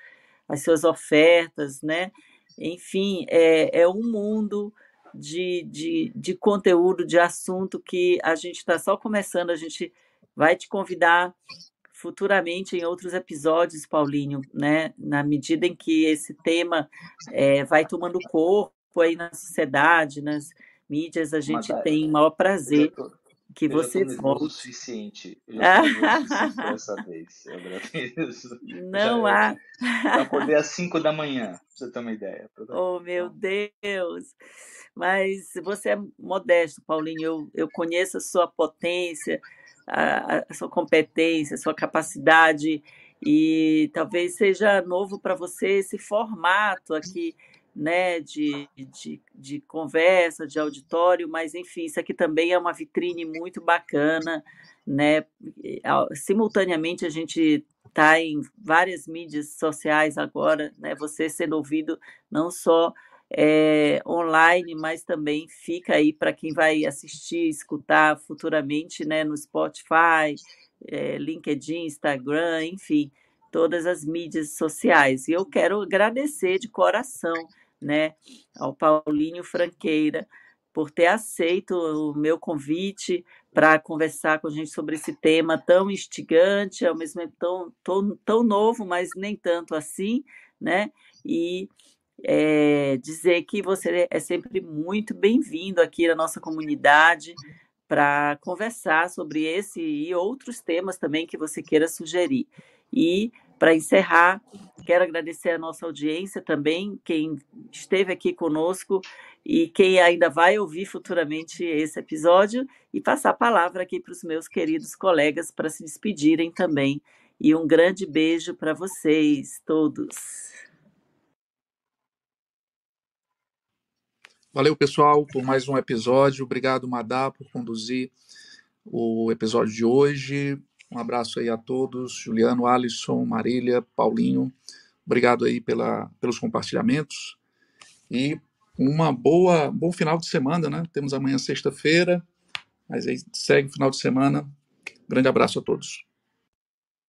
as suas ofertas, né? Enfim, é, é um mundo de, de, de conteúdo, de assunto que a gente está só começando, a gente vai te convidar futuramente em outros episódios, Paulinho, né? Na medida em que esse tema é, vai tomando corpo aí na sociedade, nas mídias, a gente Mas, tem o maior prazer que eu você já volte. o suficiente. Eu já tô dessa vez. Eu agradeço. Não já, há. Eu acordei às 5 da manhã, pra você ter uma ideia. Oh, meu Deus! Mas você é modesto, Paulinho. Eu, eu conheço a sua potência, a, a sua competência, a sua capacidade, e talvez seja novo para você esse formato aqui né, de, de, de, conversa, de auditório, mas enfim, isso aqui também é uma vitrine muito bacana, né? Simultaneamente a gente está em várias mídias sociais agora, né? Você sendo ouvido não só é, online, mas também fica aí para quem vai assistir, escutar futuramente, né? No Spotify, é, LinkedIn, Instagram, enfim, todas as mídias sociais. E eu quero agradecer de coração né, ao Paulinho Franqueira por ter aceito o meu convite para conversar com a gente sobre esse tema tão instigante, ao mesmo tempo tão, tão, tão novo, mas nem tanto assim, né? E é, dizer que você é sempre muito bem-vindo aqui na nossa comunidade para conversar sobre esse e outros temas também que você queira sugerir. E para encerrar, quero agradecer a nossa audiência também, quem esteve aqui conosco e quem ainda vai ouvir futuramente esse episódio e passar a palavra aqui para os meus queridos colegas para se despedirem também. E um grande beijo para vocês todos. Valeu, pessoal, por mais um episódio. Obrigado, Madá, por conduzir o episódio de hoje. Um abraço aí a todos, Juliano, Alisson, Marília, Paulinho. Obrigado aí pela, pelos compartilhamentos. E uma boa, bom final de semana, né? Temos amanhã sexta-feira, mas aí segue o final de semana. Grande abraço a todos.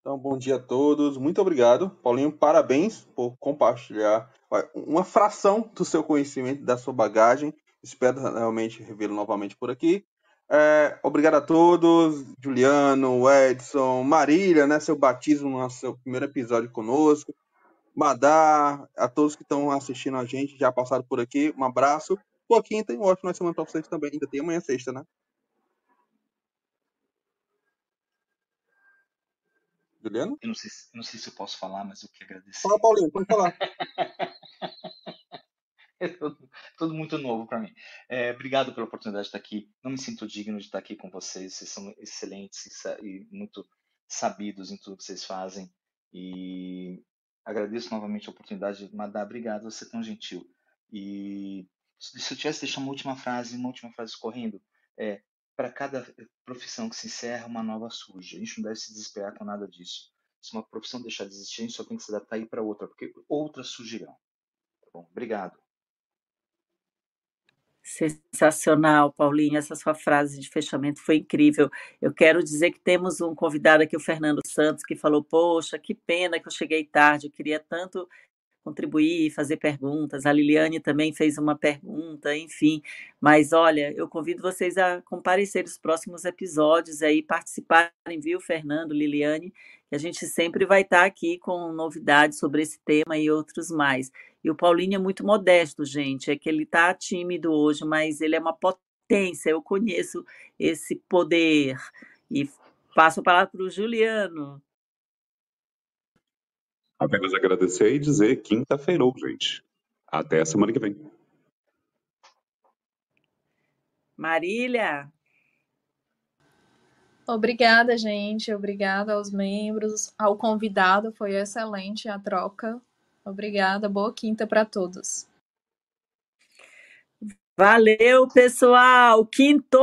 Então, bom dia a todos. Muito obrigado. Paulinho, parabéns por compartilhar uma fração do seu conhecimento, da sua bagagem. Espero realmente revê-lo novamente por aqui. É, obrigado a todos, Juliano, Edson, Marília, né, seu batismo no seu primeiro episódio conosco, Madá, a todos que estão assistindo a gente, já passaram por aqui, um abraço. Boa quinta e um ótimo semana para vocês também. Ainda tem amanhã sexta, né? Juliano? Eu não sei, não sei se eu posso falar, mas eu quero agradecer. Fala, Paulinho, pode falar. é tudo, tudo, muito novo para mim. É, obrigado pela oportunidade de estar aqui. Não me sinto digno de estar aqui com vocês. Vocês são excelentes e muito sabidos em tudo que vocês fazem. E agradeço novamente a oportunidade. Madá, obrigado. Você é tão gentil. E se eu tivesse deixar uma última frase, uma última frase escorrendo, é para cada profissão que se encerra, uma nova surge. A gente não deve se desesperar com nada disso. Se uma profissão deixar de existir, a gente só tem que se adaptar ir para outra, porque outras surgirão. Tá bom? Obrigado. Sensacional, Paulinho. Essa sua frase de fechamento foi incrível. Eu quero dizer que temos um convidado aqui, o Fernando Santos, que falou: Poxa, que pena que eu cheguei tarde, eu queria tanto contribuir, fazer perguntas. A Liliane também fez uma pergunta, enfim. Mas olha, eu convido vocês a comparecer nos próximos episódios aí, participarem, viu, Fernando, Liliane, que a gente sempre vai estar aqui com novidades sobre esse tema e outros mais. E o Paulinho é muito modesto, gente, é que ele está tímido hoje, mas ele é uma potência, eu conheço esse poder. E passo a palavra para o Juliano. Apenas agradecer e dizer quinta-feira, gente. Até a semana que vem. Marília. Obrigada, gente. Obrigada aos membros, ao convidado. Foi excelente a troca. Obrigada. Boa quinta para todos. Valeu, pessoal. Quinto!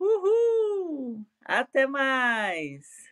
Uhul! Até mais.